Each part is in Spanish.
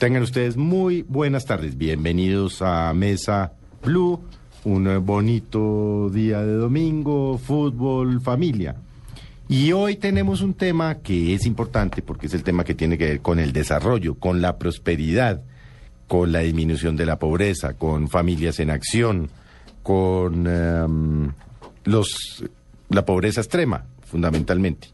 Tengan ustedes muy buenas tardes. Bienvenidos a Mesa Blue. Un bonito día de domingo, fútbol, familia. Y hoy tenemos un tema que es importante porque es el tema que tiene que ver con el desarrollo, con la prosperidad, con la disminución de la pobreza, con familias en acción, con em, los la pobreza extrema, fundamentalmente.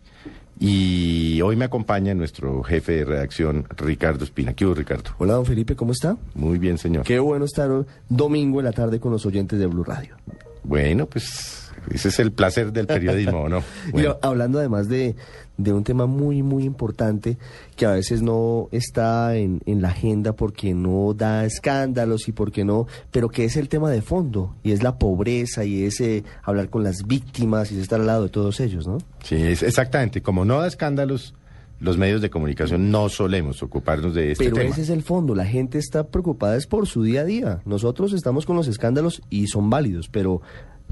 Y hoy me acompaña nuestro jefe de redacción, Ricardo Espina. ¿Qué hubo, Ricardo? Hola, don Felipe, ¿cómo está? Muy bien, señor. Qué bueno estar hoy, domingo en la tarde con los oyentes de Blue Radio. Bueno, pues ese es el placer del periodismo, ¿no? Y hablando además de, de un tema muy, muy importante que a veces no está en, en la agenda porque no da escándalos y porque no, pero que es el tema de fondo y es la pobreza y es eh, hablar con las víctimas y es estar al lado de todos ellos, ¿no? sí, es exactamente. Como no da escándalos, los medios de comunicación no solemos ocuparnos de este Pero tema. ese es el fondo, la gente está preocupada es por su día a día. Nosotros estamos con los escándalos y son válidos, pero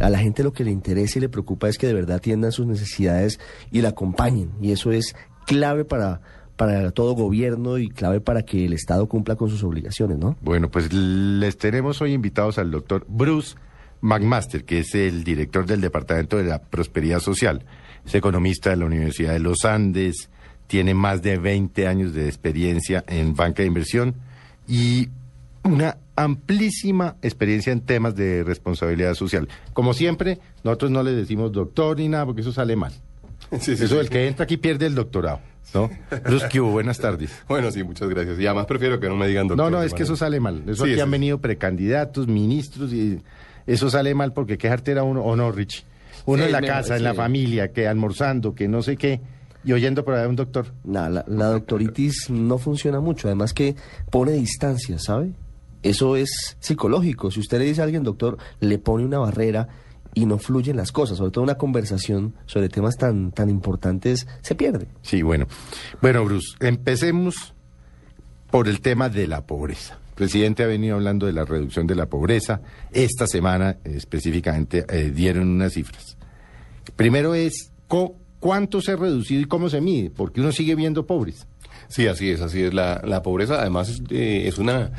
a la gente lo que le interesa y le preocupa es que de verdad atiendan sus necesidades y la acompañen. Y eso es clave para, para todo gobierno y clave para que el Estado cumpla con sus obligaciones, ¿no? Bueno, pues les tenemos hoy invitados al doctor Bruce McMaster, que es el director del Departamento de la Prosperidad Social. Es economista de la Universidad de los Andes, tiene más de 20 años de experiencia en banca de inversión y una amplísima experiencia en temas de responsabilidad social. Como siempre, nosotros no le decimos doctor ni nada, porque eso sale mal. Sí, sí, eso, sí. el que entra aquí pierde el doctorado, ¿no? Bruce, ¿qué hubo? Buenas tardes. Bueno, sí, muchas gracias. Y además prefiero que no me digan doctor. No, no, es que eso sale mal. Eso Sí, aquí han venido precandidatos, ministros y eso sale mal porque qué jartera uno, o no, Rich. Uno Sí, en la me- casa, en la familia, que almorzando, que no sé qué, y oyendo por ahí a un doctor. Nada, la, la doctoritis no funciona mucho, además que pone distancia, ¿sabe? Eso es psicológico. Si usted le dice a alguien, doctor, le pone una barrera y no fluyen las cosas, sobre todo una conversación sobre temas tan, tan importantes, se pierde. Sí, bueno. Bueno, Bruce, empecemos por el tema de la pobreza. El presidente ha venido hablando de la reducción de la pobreza. Esta semana específicamente eh, dieron unas cifras. Primero es co- cuánto se ha reducido y cómo se mide, porque uno sigue viendo pobres. Sí, así es, así es. La, la pobreza, además, es, eh, es una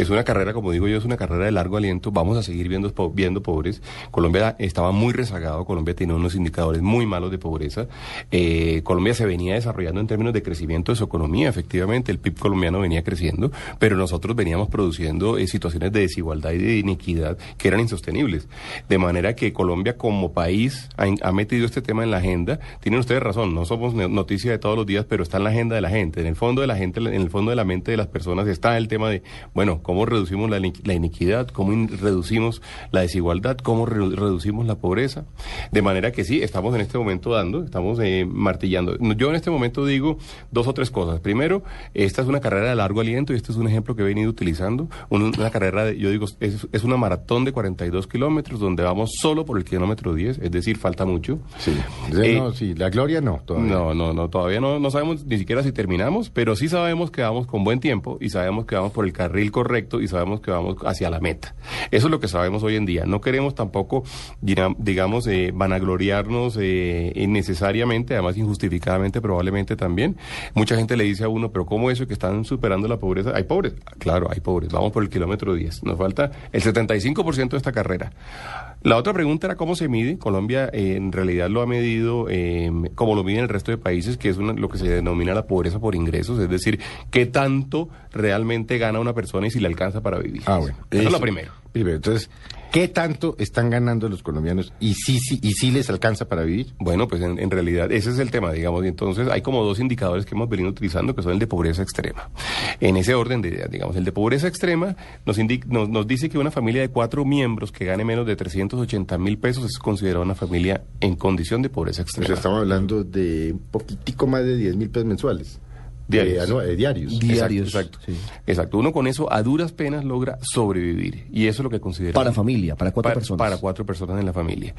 es una carrera, como digo yo, es una carrera de largo aliento. Vamos a seguir viendo, viendo pobres. Colombia estaba muy rezagado, Colombia tiene unos indicadores muy malos de pobreza. Eh, Colombia se venía desarrollando en términos de crecimiento de su economía, efectivamente, el PIB colombiano venía creciendo, pero nosotros veníamos produciendo eh, situaciones de desigualdad y de inequidad que eran insostenibles. De manera que Colombia como país ha, ha metido este tema en la agenda. Tienen ustedes razón, no somos noticia de todos los días, pero está en la agenda de la gente. En el fondo de la gente, en el fondo de la mente de las personas está el tema de, bueno, cómo reducimos la, la iniquidad, cómo reducimos la desigualdad, cómo re- reducimos la pobreza. De manera que sí, estamos en este momento dando, estamos eh, martillando. Yo en este momento digo dos o tres cosas. Primero, esta es una carrera de largo aliento y este es un ejemplo que he venido utilizando. Un- una carrera, de, yo digo, es, es una maratón de 42 kilómetros donde vamos solo por el kilómetro 10, es decir, falta mucho. Sí, Eh, no, sí, la gloria no, todavía. No, no, no, todavía no, no sabemos ni siquiera si terminamos, pero sí sabemos que vamos con buen tiempo y sabemos que vamos por el carril correcto y sabemos que vamos hacia la meta. Eso es lo que sabemos hoy en día. No queremos tampoco, digamos, eh, vanagloriarnos eh, innecesariamente, además injustificadamente probablemente también. Mucha gente le dice a uno, pero ¿cómo eso que están superando la pobreza? ¿Hay pobres? Claro, hay pobres. Vamos por el kilómetro 10. Nos falta el 75% de esta carrera. La otra pregunta era cómo se mide. Colombia eh, en realidad lo ha medido eh, como lo miden el resto de países, que es una- lo que se denomina la pobreza por ingresos, es decir, qué tanto realmente gana una persona y si le alcanza para vivir. Ah, bueno. Eso, es lo primero. Primero, entonces, ¿qué tanto están ganando los colombianos y sí, sí, y sí les alcanza para vivir? Bueno, pues en, en realidad ese es el tema, digamos, y entonces hay como dos indicadores que hemos venido utilizando, que son el de pobreza extrema. En ese orden de ideas, digamos, el de pobreza extrema nos, indi- nos, nos dice que una familia de cuatro miembros que gane menos de 380 mil pesos es considerada una familia en condición de pobreza O extrema. sea, estamos hablando de un poquitico más de 10 mil pesos mensuales. Diarios. Eh, eh, diarios. Diarios. Exacto, sí. exacto. Uno con eso a duras penas logra sobrevivir y eso es lo que considera Para familia, para cuatro para, personas. Para cuatro personas en la familia.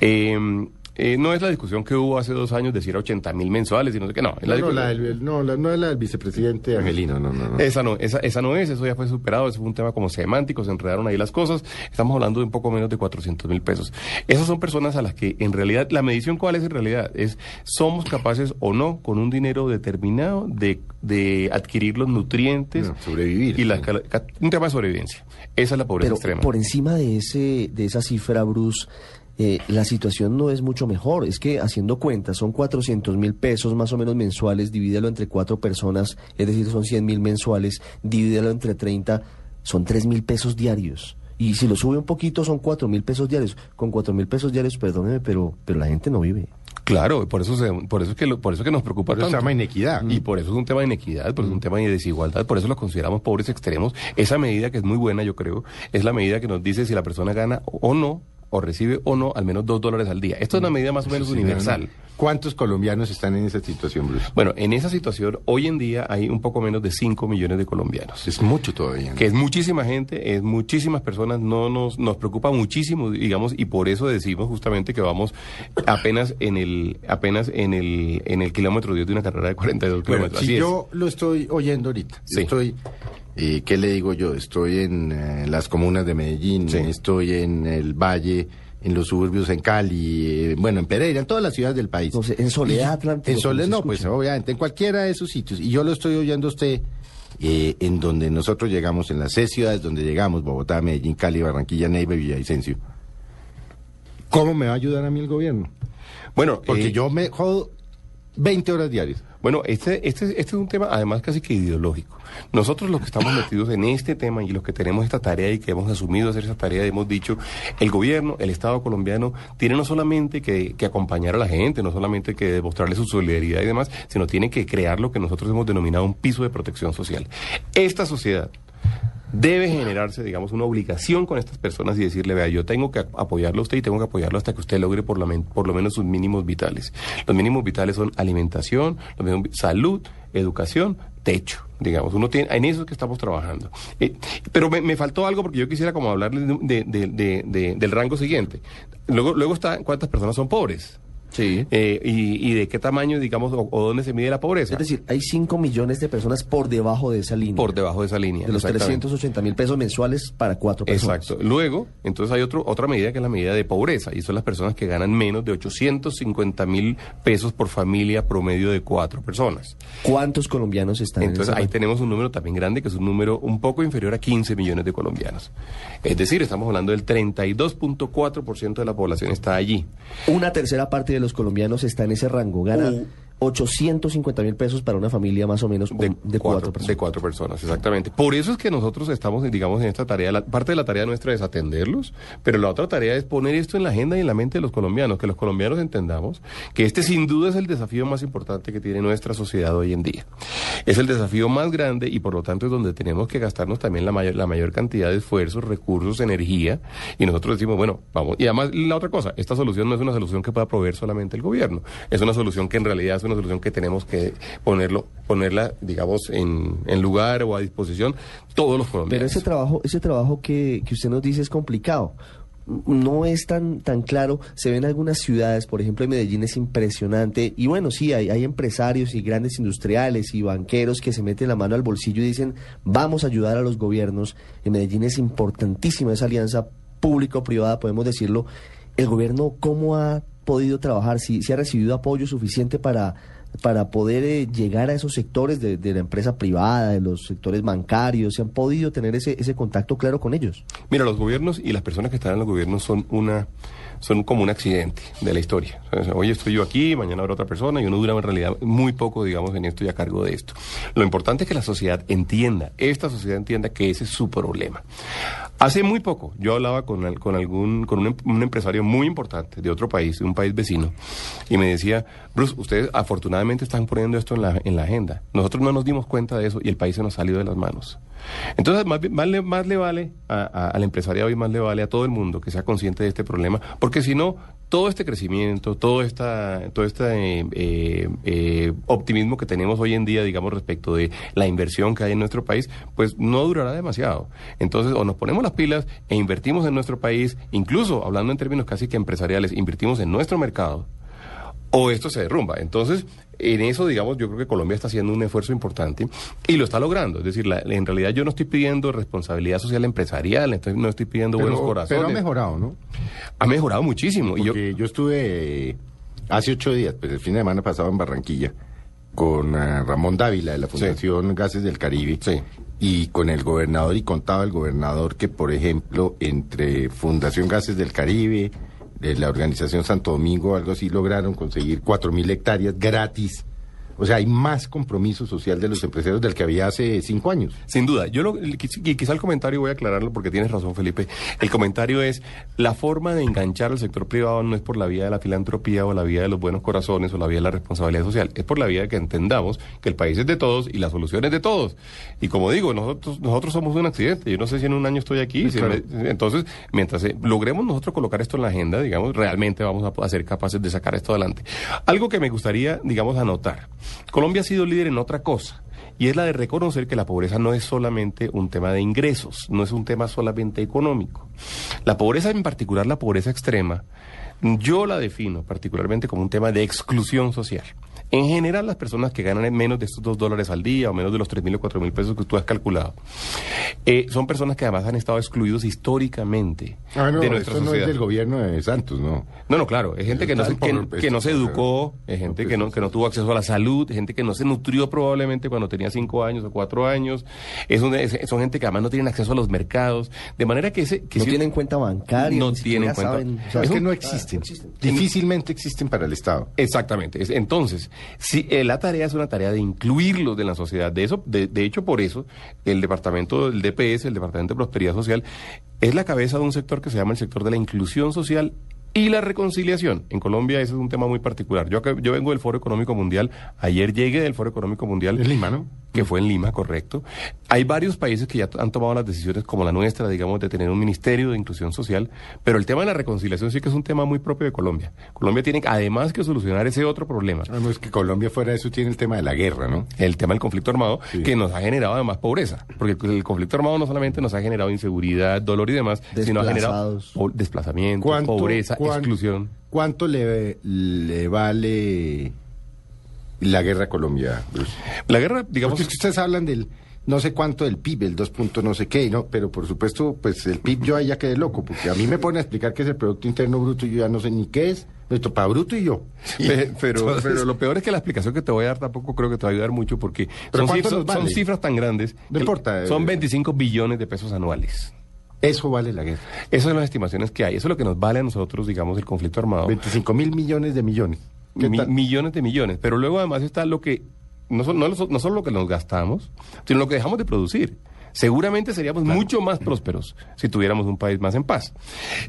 Eh, eh, no es la discusión que hubo hace dos años de si era 80 mil mensuales y no sé qué, no. es la No, no, la del, no, la- no es la del vicepresidente Angelino, no, no, no. Esa no, esa, esa no es, eso ya fue superado, eso fue un tema como semántico, se enredaron ahí las cosas, estamos hablando de un poco menos de 400 mil pesos. Esas son personas a las que en realidad, la medición cuál es en realidad, es somos capaces o no, con un dinero determinado, de, de adquirir los nutrientes No, sobrevivir, y la sí. cala- ca- un tema de sobrevivencia. Esa es la pobreza Pero extrema. por encima de ese de esa cifra, Bruce, eh, la situación no es mucho mejor. Es que haciendo cuentas, son 400 mil pesos más o menos mensuales, divídelo entre cuatro personas, es decir, son 100 mil mensuales, divídelo entre 30, son 3 mil pesos diarios. Y si lo sube un poquito, son 4 mil pesos diarios. Con 4 mil pesos diarios, perdóneme, pero, pero la gente no vive. Claro, por eso, se- por eso es que lo- por eso es que nos preocupa Por eso se tanto. llama inequidad. Y por eso es un tema de inequidad, por eso es un tema de desigualdad, por eso los consideramos pobres extremos. Esa medida que es muy buena, yo creo, es la medida que nos dice si la persona gana o no, o recibe o no, al menos dos dólares al día. Esto es una medida más o menos Sí, universal. ¿Cuántos colombianos están en esa situación, Bruce? Bueno, en esa situación, hoy en día hay un poco menos de 5 millones de colombianos. Es mucho todavía. ¿no? que es muchísima gente, es muchísimas personas, no nos, nos preocupa muchísimo, digamos, y por eso decimos justamente que vamos apenas en el, apenas en el, en el kilómetro 10 de una carrera de 42 Bueno, kilómetros. si Así es. yo lo estoy oyendo ahorita, Sí. estoy, eh, ¿qué le digo yo? Estoy en eh, las comunas de Medellín, Sí. estoy en el Valle, en los suburbios en Cali, eh, bueno, en Pereira, en todas las ciudades del país. En Soledad, Atlántico, En Soledad, no, pues obviamente, en cualquiera de esos sitios. Y yo lo estoy oyendo a usted eh, en donde nosotros llegamos, en las seis ciudades donde llegamos, Bogotá, Medellín, Cali, Barranquilla, Neiva y Villavicencio. ¿Cómo me va a ayudar a mí el gobierno? Bueno, Porque yo me jodo 20 horas diarias. Bueno, este, este, este es un tema además casi que ideológico. Nosotros los que estamos metidos en este tema y los que tenemos esta tarea y que hemos asumido hacer esa tarea, hemos dicho, el gobierno, el Estado colombiano, tiene no solamente que, que acompañar a la gente, no solamente que demostrarle su solidaridad y demás, sino tiene que crear lo que nosotros hemos denominado un piso de protección social. Esta sociedad debe generarse, digamos, una obligación con estas personas y decirle, vea, yo tengo que ap- apoyarlo a usted y tengo que apoyarlo hasta que usted logre por, por lo menos sus mínimos vitales. Los mínimos vitales son alimentación, los mínimos salud, educación, techo, digamos. Uno tiene, en eso es que estamos trabajando. Eh, pero me, faltó algo porque yo quisiera como hablarles de- del rango siguiente. Luego, luego está cuántas personas son pobres. Sí. Eh, y, y de qué tamaño, digamos, o, o dónde se mide la pobreza. Es decir, hay 5 millones de personas por debajo de esa línea. por debajo de esa línea. de los exactamente. 380 mil pesos mensuales para cuatro personas. Exacto. Luego, entonces hay otro, otra medida que es la medida de pobreza, y son las personas que ganan menos de 850 mil pesos por familia promedio de cuatro personas. ¿Cuántos colombianos están Entonces en esa ahí tenemos un número también grande, que es un número un poco inferior a 15 millones de colombianos. Es decir, estamos hablando del 32.4% de la población está allí. Una tercera parte de los colombianos está en ese rango. Gana Uh. 850 mil pesos para una familia más o menos de, cuatro, personas. De cuatro personas, exactamente. Por eso es que nosotros estamos, digamos, en esta tarea. La, parte de la tarea nuestra es atenderlos, pero la otra tarea es poner esto en la agenda y en la mente de los colombianos, que los colombianos entendamos que este sin duda es el desafío más importante que tiene nuestra sociedad hoy en día. Es el desafío más grande y por lo tanto es donde tenemos que gastarnos también la mayor, la mayor cantidad de esfuerzos, recursos, energía. Y nosotros decimos, bueno, vamos. Y además, la otra cosa, esta solución no es una solución que pueda proveer solamente el gobierno. Es una solución que en realidad es una solución que tenemos que ponerlo, ponerla, digamos, en, en lugar o a disposición todos los Pero colombianos. ese trabajo, ese trabajo que, que usted nos dice es complicado. No es tan, tan claro. Se ven algunas ciudades, por ejemplo, en Medellín es impresionante. Y bueno, sí, hay, hay empresarios y grandes industriales y banqueros que se meten la mano al bolsillo y dicen, vamos a ayudar a los gobiernos. En Medellín es importantísima esa alianza público-privada, podemos decirlo. El gobierno, ¿cómo ha podido trabajar? Si, si ha recibido apoyo suficiente para para poder eh, llegar a esos sectores de, de la empresa privada, de los sectores bancarios, se han podido tener ese, ese contacto claro con ellos. Mira, los gobiernos y las personas que están en los gobiernos son una son como un accidente de la historia. O hoy estoy yo aquí, mañana habrá otra persona y uno dura en realidad muy poco, digamos, en esto y a cargo de esto. Lo importante es que la sociedad entienda, esta sociedad entienda que ese es su problema. Hace muy poco yo hablaba con, con algún con un, em- un empresario muy importante de otro país, de un país vecino, y me decía, Bruce, ustedes afortunadamente están poniendo esto en la, en la agenda. Nosotros no nos dimos cuenta de eso y el país se nos salió de las manos. Entonces, más, más, le, más le vale a- a- al empresariado y más le vale a todo el mundo que sea consciente de este problema, porque si no, todo este crecimiento, todo esta, todo este eh, eh, optimismo que tenemos hoy en día, digamos, respecto de la inversión que hay en nuestro país, pues no durará demasiado. Entonces, o nos ponemos las pilas e invertimos en nuestro país, incluso hablando en términos casi que empresariales, invertimos en nuestro mercado, o esto se derrumba. Entonces, en eso, digamos, yo creo que Colombia está haciendo un esfuerzo importante y lo está logrando. Es decir, en realidad yo no estoy pidiendo responsabilidad social empresarial, no estoy pidiendo buenos corazones. Pero ha mejorado, ¿no? Ha mejorado muchísimo. y yo, yo estuve hace ocho días, pues el fin de semana pasado en Barranquilla, con eh, Ramón Dávila de la Fundación Gases del Caribe. Y con el gobernador, y contaba el gobernador que, por ejemplo, entre Fundación Gases del Caribe, de la organización Santo Domingo, algo así, lograron conseguir cuatro mil hectáreas gratis o sea, hay más compromiso social de los empresarios del que había hace cinco años. Sin duda. Yo lo, quizá el comentario, voy a aclararlo porque tienes razón, Felipe. El comentario es, la forma de enganchar al sector privado no es por la vía de la filantropía o la vía de los buenos corazones o la vía de la responsabilidad social. Es por la vía de que entendamos que el país es de todos y la solución es de todos. Y como digo, nosotros, nosotros somos un accidente. Yo no sé si en un año estoy aquí. entonces, mientras eh, logremos nosotros colocar esto en la agenda, digamos, realmente vamos a, a ser capaces de sacar esto adelante. Algo que me gustaría, digamos, anotar. Colombia ha sido líder en otra cosa. Y es la de reconocer que la pobreza no es solamente un tema de ingresos, no es un tema solamente económico. La pobreza, en particular la pobreza extrema, yo la defino particularmente como un tema de exclusión social. En general, las personas que ganan menos de estos dos dólares al día o menos de los tres mil o cuatro mil pesos que tú has calculado, eh, son personas que además han estado excluidos históricamente ah, no, de nuestra no es del gobierno de Santos, ¿no? No, no, claro. Es gente que no, se, que, no se educó, es gente que no, que no tuvo acceso a la salud, gente que no se nutrió probablemente cuando tenía cinco años o cuatro años. Es son gente que además no tienen acceso a los mercados. De manera que ese... Que no tienen cuenta bancaria. No tienen cuenta. es que no existen. Difícilmente existen para el Estado. Exactamente. Entonces, Sí, eh, la tarea es una tarea de incluirlos en la sociedad. De, eso, de, de hecho, por eso, el departamento del DPS, el Departamento de Prosperidad Social, es la cabeza de un sector que se llama el sector de la inclusión social y la reconciliación. En Colombia ese es un tema muy particular. Yo, yo vengo del Foro Económico Mundial. Ayer llegué del Foro Económico Mundial. En Lima. Que fue en Lima, correcto. Hay varios países que ya han tomado las decisiones, como la nuestra, digamos, de tener un ministerio de inclusión social. Pero el tema de la reconciliación sí que es un tema muy propio de Colombia. Colombia tiene además que solucionar ese otro problema. Ah, no, es que Colombia fuera de eso tiene el tema de la guerra, ¿no? El tema del conflicto armado, que nos ha generado además pobreza. Porque el conflicto armado no solamente nos ha generado inseguridad, dolor y demás, sino ha generado desplazamiento, pobreza, exclusión. ¿Cuánto le, le vale la guerra Colombia, La guerra, digamos... Porque ustedes hablan del no sé cuánto del PIB, el 2 no sé qué, ¿no? Pero por supuesto, pues el PIB yo ahí ya quedé loco, porque a mí me pone a explicar qué es el Producto Interno Bruto y yo ya no sé ni qué es. Esto para bruto y yo. pero, pero lo peor es que la explicación que te voy a dar tampoco creo que te va a ayudar mucho porque son, cifras, son cifras tan grandes. No importa. Son 25 billones de pesos anuales. Eso vale la guerra. Esas son las estimaciones que hay. Eso es lo que nos vale a nosotros, digamos, el conflicto armado. 25 mil millones de millones. Millones de millones. Pero luego además está lo que, no, no, no solo lo que nos gastamos, sino lo que dejamos de producir. Seguramente seríamos mucho más prósperos si tuviéramos un país más en paz.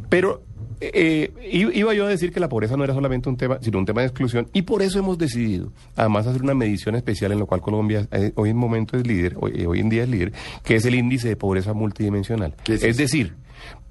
Pero eh, iba yo a decir que la pobreza no era solamente un tema, sino un tema de exclusión, y por eso hemos decidido, además, hacer una medición especial en lo cual Colombia eh, hoy en momento es líder, hoy, eh, hoy, en día es líder, que es el índice de pobreza multidimensional. es decir,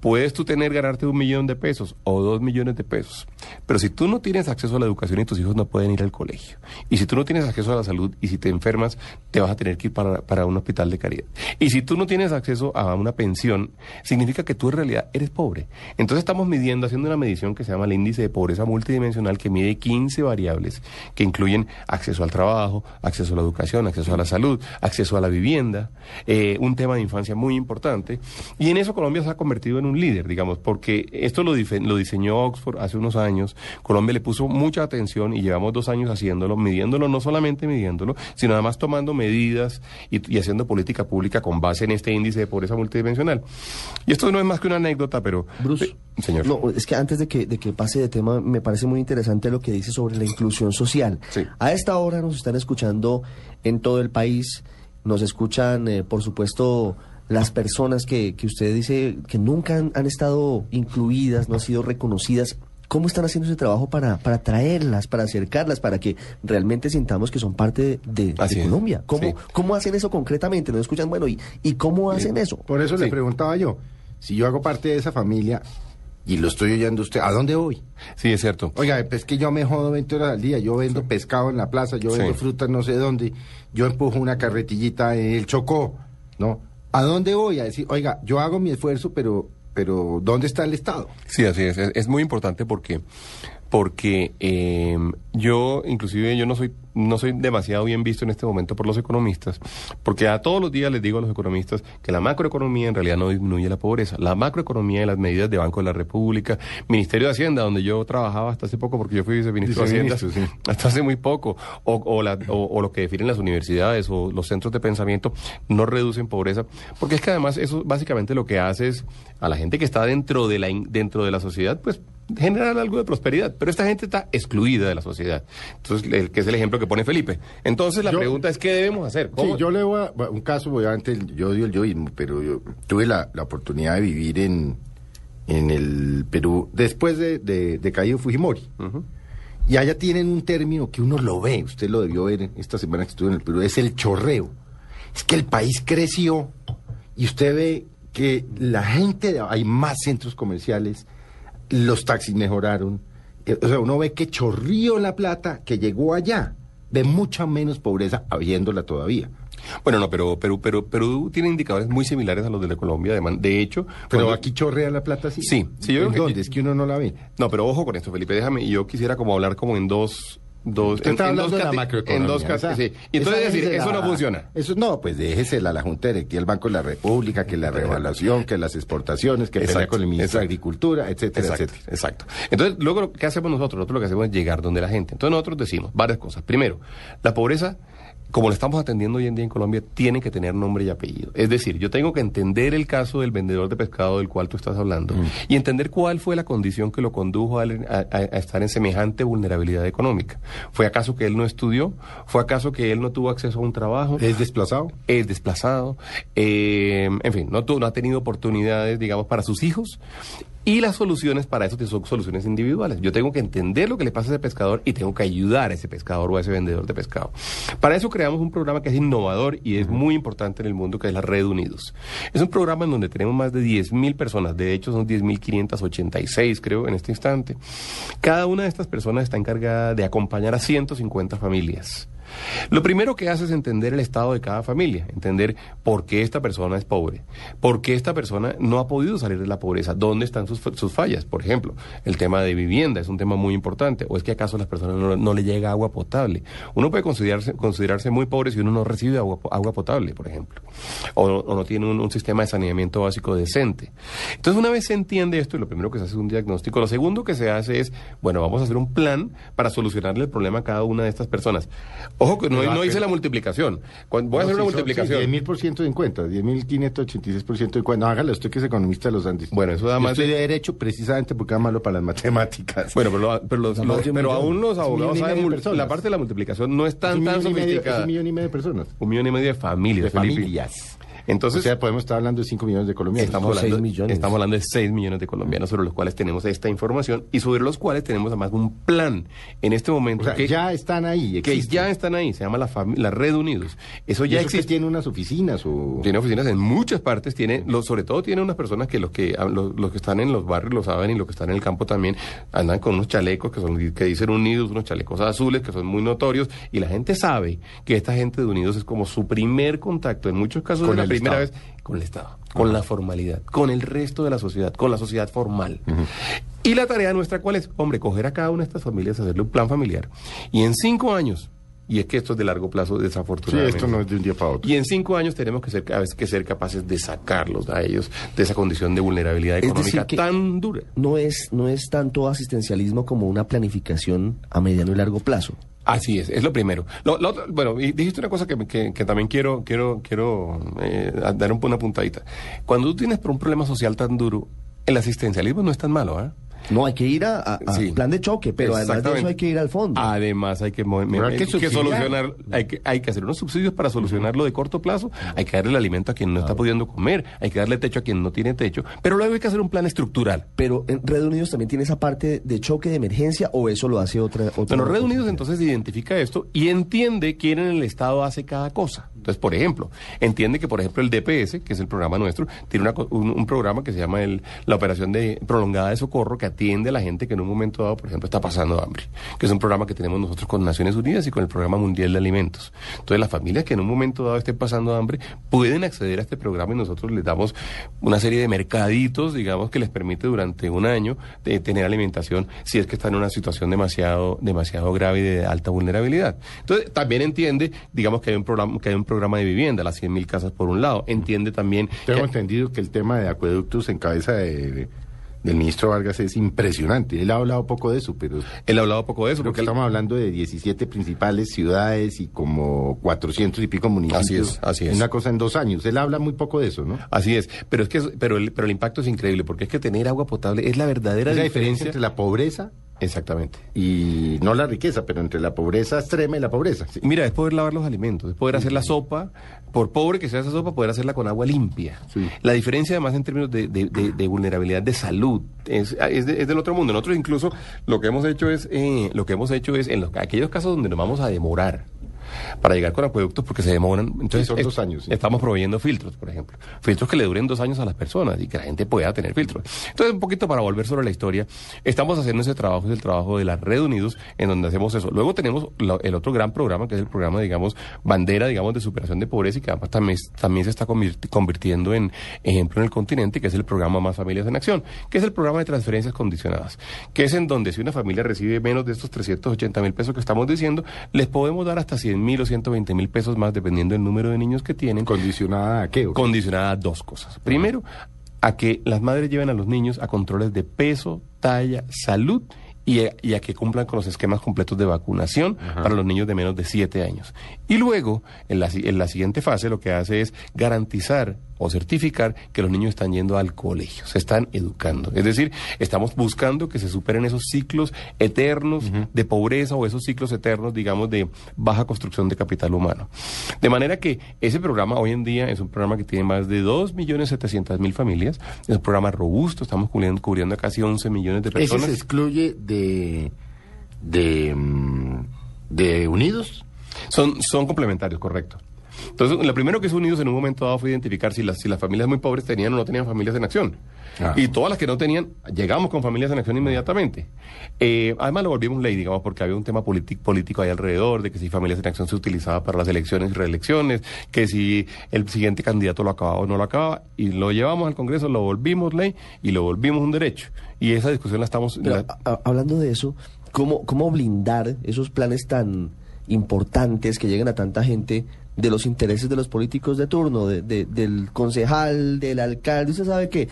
Puedes tú tener, ganarte un millón de pesos o dos millones de pesos, pero si tú no tienes acceso a la educación y tus hijos no pueden ir al colegio, y si tú no tienes acceso a la salud y si te enfermas, te vas a tener que ir para, para un hospital de caridad. Y si tú no tienes acceso a una pensión, significa que tú en realidad eres pobre. Entonces estamos midiendo, haciendo una medición que se llama el índice de pobreza multidimensional, que mide 15 variables, que incluyen acceso al trabajo, acceso a la educación, acceso a la salud, acceso a la vivienda, eh, un tema de infancia muy importante. Y en eso Colombia se ha convertido en un líder, digamos, porque esto lo, lo diseñó Oxford hace unos años, Colombia le puso mucha atención y llevamos dos años haciéndolo, midiéndolo, no solamente midiéndolo, sino además tomando medidas y, haciendo política pública con base en este índice de pobreza multidimensional. Y esto no es más que una anécdota, pero... Bruce, señor. No, es que antes de que, de que pase de tema, me parece muy interesante lo que dice sobre la inclusión social. A esta hora nos están escuchando en todo el país, nos escuchan, eh, por supuesto, las personas que, que usted dice que nunca han, estado incluidas, no han sido reconocidas. ¿Cómo están haciendo ese trabajo para, para traerlas, para acercarlas, para que realmente sintamos que son parte de, Colombia? ¿Cómo, ¿Cómo hacen eso concretamente? ¿No escuchan? Bueno, ¿y, y cómo hacen eso? Por eso le preguntaba yo, si yo hago parte de esa familia, y lo estoy oyendo a usted, ¿a dónde voy? Sí, es cierto. Oiga, es que yo me jodo 20 horas al día, yo vendo pescado en la plaza, yo vendo Sí. frutas no sé dónde, yo empujo una carretillita en el Chocó, ¿no? ¿A dónde voy? A decir, oiga, yo hago mi esfuerzo, pero, pero ¿dónde está el Estado? Sí, así es. Es, es muy importante porque porque eh, yo, inclusive, yo no soy no soy demasiado bien visto en este momento por los economistas, porque a todos los días les digo a los economistas que la macroeconomía en realidad no disminuye la pobreza. La macroeconomía y las medidas de Banco de la República, Ministerio de Hacienda, donde yo trabajaba hasta hace poco, porque yo fui viceministro de Hacienda sí. hasta hace muy poco, o, o, la- o- o lo que definen las universidades o los centros de pensamiento, no reducen pobreza, porque es que además eso básicamente lo que hace es a la gente que está dentro de la, dentro de la sociedad, pues generar algo de prosperidad, pero esta gente está excluida de la sociedad. Entonces, el, que es el ejemplo que pone Felipe. Entonces, la Yo- pregunta es, ¿qué debemos hacer? Sí, ¿Cómo- yo le voy a, un caso, obviamente, yo odio el yoísmo, pero yo tuve la, la oportunidad de vivir en, en el Perú después de, de, de caído Fujimori. Y allá tienen un término que uno lo ve, usted lo debió ver esta semana que estuve en el Perú, es el chorreo. Es que el país creció y usted ve que la gente, hay más centros comerciales, los taxis mejoraron. Eh, O sea, uno ve que chorrió la plata que llegó allá. Ve mucha menos pobreza habiéndola todavía. Bueno, no, pero Perú, Perú, Perú tiene indicadores muy similares a los de la Colombia. De, man- de hecho, Pero cuando- aquí chorrea la plata así. Sí, sí, yo ¿En creo que- dónde? Es que uno no la ve. No, pero ojo con esto, Felipe, déjame. Yo quisiera como hablar como en dos... dos Usted está en, hablando dos de la macroeconomía. En dos esa- sí. Y entonces decir, eso no funciona. Eso no, pues déjesela a la Junta Directiva del Banco de la República, que la revaluación, que las exportaciones, que pelea Exacto, con el ministro de. Agricultura, etcétera, Exacto, etcétera. exacto. Entonces, luego, ¿qué hacemos nosotros? Nosotros lo que hacemos es llegar donde la gente. Entonces, nosotros decimos varias cosas. Primero, la pobreza, como la estamos atendiendo hoy en día en Colombia, tiene que tener nombre y apellido. Es decir, yo tengo que entender el caso del vendedor de pescado del cual tú estás hablando y entender cuál fue la condición que lo condujo a, a- a estar en semejante vulnerabilidad económica. ¿Fue acaso que él no estudió? ¿Fue acaso que él no tuvo acceso a un trabajo? ¿Es desplazado? es desplazado, eh, en fin, no, no ha tenido oportunidades, digamos, para sus hijos. Y las soluciones para eso son soluciones individuales. Yo tengo que entender lo que le pasa a ese pescador y tengo que ayudar a ese pescador o a ese vendedor de pescado. Para eso creamos un programa que es innovador y es muy importante en el mundo, que es la Red Unidos. Es un programa en donde tenemos más de 10.000 personas, de hecho son 10.586 creo en este instante. Cada una de estas personas está encargada de acompañar a 150 familias. Lo primero que hace es entender el estado de cada familia, entender por qué esta persona es pobre, por qué esta persona no ha podido salir de la pobreza, dónde están sus, sus fallas. Por ejemplo, el tema de vivienda es un tema muy importante, o es que acaso a las personas no, no le llega agua potable. Uno puede considerarse, considerarse muy pobre si uno no recibe agua, agua potable, por ejemplo, o, o no tiene un, un sistema de saneamiento básico decente. Entonces, una vez se entiende esto, y lo primero que se hace es un diagnóstico, lo segundo que se hace es, bueno, vamos a hacer un plan para solucionarle el problema a cada una de estas personas. Ojo que no, no hice la multiplicación. Cuando- voy a hacer una multiplicación. 10.000% en cuenta, 10.586% en cuenta. No, hágale usted que es economista de los Andes. Bueno, eso da Yo más estoy de- de derecho precisamente porque da malo para las matemáticas. Bueno, pero, lo- pero, los- Son de pero millón. aún los Es abogados saben, de la parte de la multiplicación no es Es tan, un tan y medio- sofisticada. es un millón y medio de personas. Un millón y medio de familias. De familias. Entonces, o sea, podemos estar hablando de 5 millones de colombianos. Estamos hablando, seis millones. estamos hablando de 6 millones de colombianos sobre los cuales tenemos esta información y sobre los cuales tenemos además un plan en este momento O sea, que, ya están ahí, que existen. ya están ahí, se llama la, Red Unidos. Eso ¿Y ya eso que existe. tiene unas oficinas o... Tiene oficinas en muchas partes, tiene, lo- sobre todo tiene unas personas que los que ah, los, los que están en los barrios lo saben y los que están en el campo también andan con unos chalecos que son que dicen unidos, unos chalecos azules que son muy notorios y la gente sabe que esta gente de unidos es como su primer contacto en muchos casos Con es la primera Estado. vez con el Estado, con la formalidad, con el resto de la sociedad, con la sociedad formal. Y la tarea nuestra cuál es, hombre, coger a cada una de estas familias, hacerle un plan familiar y en cinco años y es que esto es de largo plazo, Sí, desafortunadamente. esto no es de un día para otro. Y en cinco años tenemos que ser, a veces que ser capaces de sacarlos a ellos de esa condición de vulnerabilidad Es económica decir que- tan dura. No es, no es tanto asistencialismo como una planificación a mediano y largo plazo. Así es, es lo primero. Lo, lo otro- bueno, y dijiste una cosa que, que- que también quiero, quiero, quiero eh, dar un- una puntadita. Cuando tú tienes un problema social tan duro, el asistencialismo no es tan malo, ¿ah? No, hay que ir a, a- a Sí. plan de choque, pero además de eso hay que ir al fondo. Además hay que, hay hay que que solucionar, hay que, hay que hacer unos subsidios para solucionarlo de corto plazo, hay que darle el alimento a quien no está pudiendo comer, hay que darle techo a quien no tiene techo, pero luego hay que hacer un plan estructural. Pero en Red Unidos también tiene esa parte de choque de emergencia o eso lo hace otra otra Bueno, Red Unidos entonces identifica esto y entiende quién en el Estado hace cada cosa. Entonces, por ejemplo, entiende que, por ejemplo, el DPS, que es el programa nuestro, tiene una co- un, un programa que se llama el, la Operación de Prolongada de Socorro, que atiende a la gente que en un momento dado, por ejemplo, está pasando hambre, que es un programa que tenemos nosotros con Naciones Unidas y con el Programa Mundial de Alimentos. Entonces, las familias que en un momento dado estén pasando hambre pueden acceder a este programa y nosotros les damos una serie de mercaditos, digamos, que les permite durante un año de tener alimentación si es que están en una situación demasiado, demasiado grave y de alta vulnerabilidad. Entonces, también entiende, digamos, que hay un programa, que hay un programa de vivienda, las 100.000 casas por un lado. Entiende también Tengo que- entendido que el tema de acueductos en cabeza de- de- del ministro Vargas es impresionante. Él ha hablado poco de eso, pero él ha hablado poco de eso, porque él- estamos hablando de 17 principales ciudades y como 400 y pico municipios. Así es, así es. Una cosa en dos años. Él habla muy poco de eso, ¿no? Así es, pero es que pero el, pero el impacto es increíble porque es que tener agua potable es la verdadera Es la diferencia. diferencia entre la pobreza Exactamente. y no la riqueza, pero entre la pobreza extrema y la pobreza. Sí. Mira, es poder lavar los alimentos, es poder hacer la sopa, por pobre que sea esa sopa, poder hacerla con agua limpia. Sí. La diferencia además en términos de, de- de- de vulnerabilidad de salud es, es, de- es del otro mundo. Nosotros incluso lo que hemos hecho es, eh, lo que hemos hecho es en los, aquellos casos donde nos vamos a demorar para llegar con acueductos porque se demoran. Entonces, son es- dos años, sí. Estamos proveyendo filtros, por ejemplo. Filtros que le duren dos años a las personas y que la gente pueda tener filtros. Entonces, un poquito para volver sobre la historia, estamos haciendo ese trabajo, es el trabajo de la Red Unidos, en donde hacemos eso. Luego tenemos la- el otro gran programa, que es el programa, digamos, bandera, digamos, de superación de pobreza y que además también, también se está convirti- convirtiendo en ejemplo en el continente, que es el programa Más Familias en Acción, que es el programa de transferencias condicionadas, que es en donde si una familia recibe menos de estos 380 mil pesos que estamos diciendo, les podemos dar hasta 100 mil o 120 mil pesos más, dependiendo del número de niños que tienen, ¿Condicionada a qué? condicionada a dos cosas. Primero, a que las madres lleven a los niños a controles de peso, talla, salud y a, y a que cumplan con los esquemas completos de vacunación para los niños de menos de 7 años. Y luego, en la, en la siguiente fase, lo que hace es garantizar o certificar que los niños están yendo al colegio, se están educando. Es decir, estamos buscando que se superen esos ciclos eternos de pobreza o esos ciclos eternos, digamos, de baja construcción de capital humano. De manera que ese programa hoy en día es un programa que tiene más de 2.700.000 familias, es un programa robusto, estamos cubriendo, cubriendo a casi 11 millones de ¿Ese personas. se excluye de, de, mm, de Unidos? Son, son complementarios, correcto. Entonces, lo primero que hizo Unidos en un momento dado fue identificar si las, si las familias muy pobres tenían o no tenían familias en acción. Ah. Y todas las que no tenían, llegamos con familias en acción inmediatamente. Eh, además, lo volvimos ley, digamos, porque había un tema político ahí alrededor, de que si familias en acción se utilizaba para las elecciones y reelecciones, que si el siguiente candidato lo acababa o no lo acababa, y lo llevamos al Congreso, lo volvimos ley y lo volvimos un derecho. Y esa discusión la estamos... Pero, la- a- a- hablando de eso, ¿cómo, ¿cómo blindar esos planes tan importantes que lleguen a tanta gente de los intereses de los políticos de turno, de- de- del concejal, del alcalde? Usted sabe que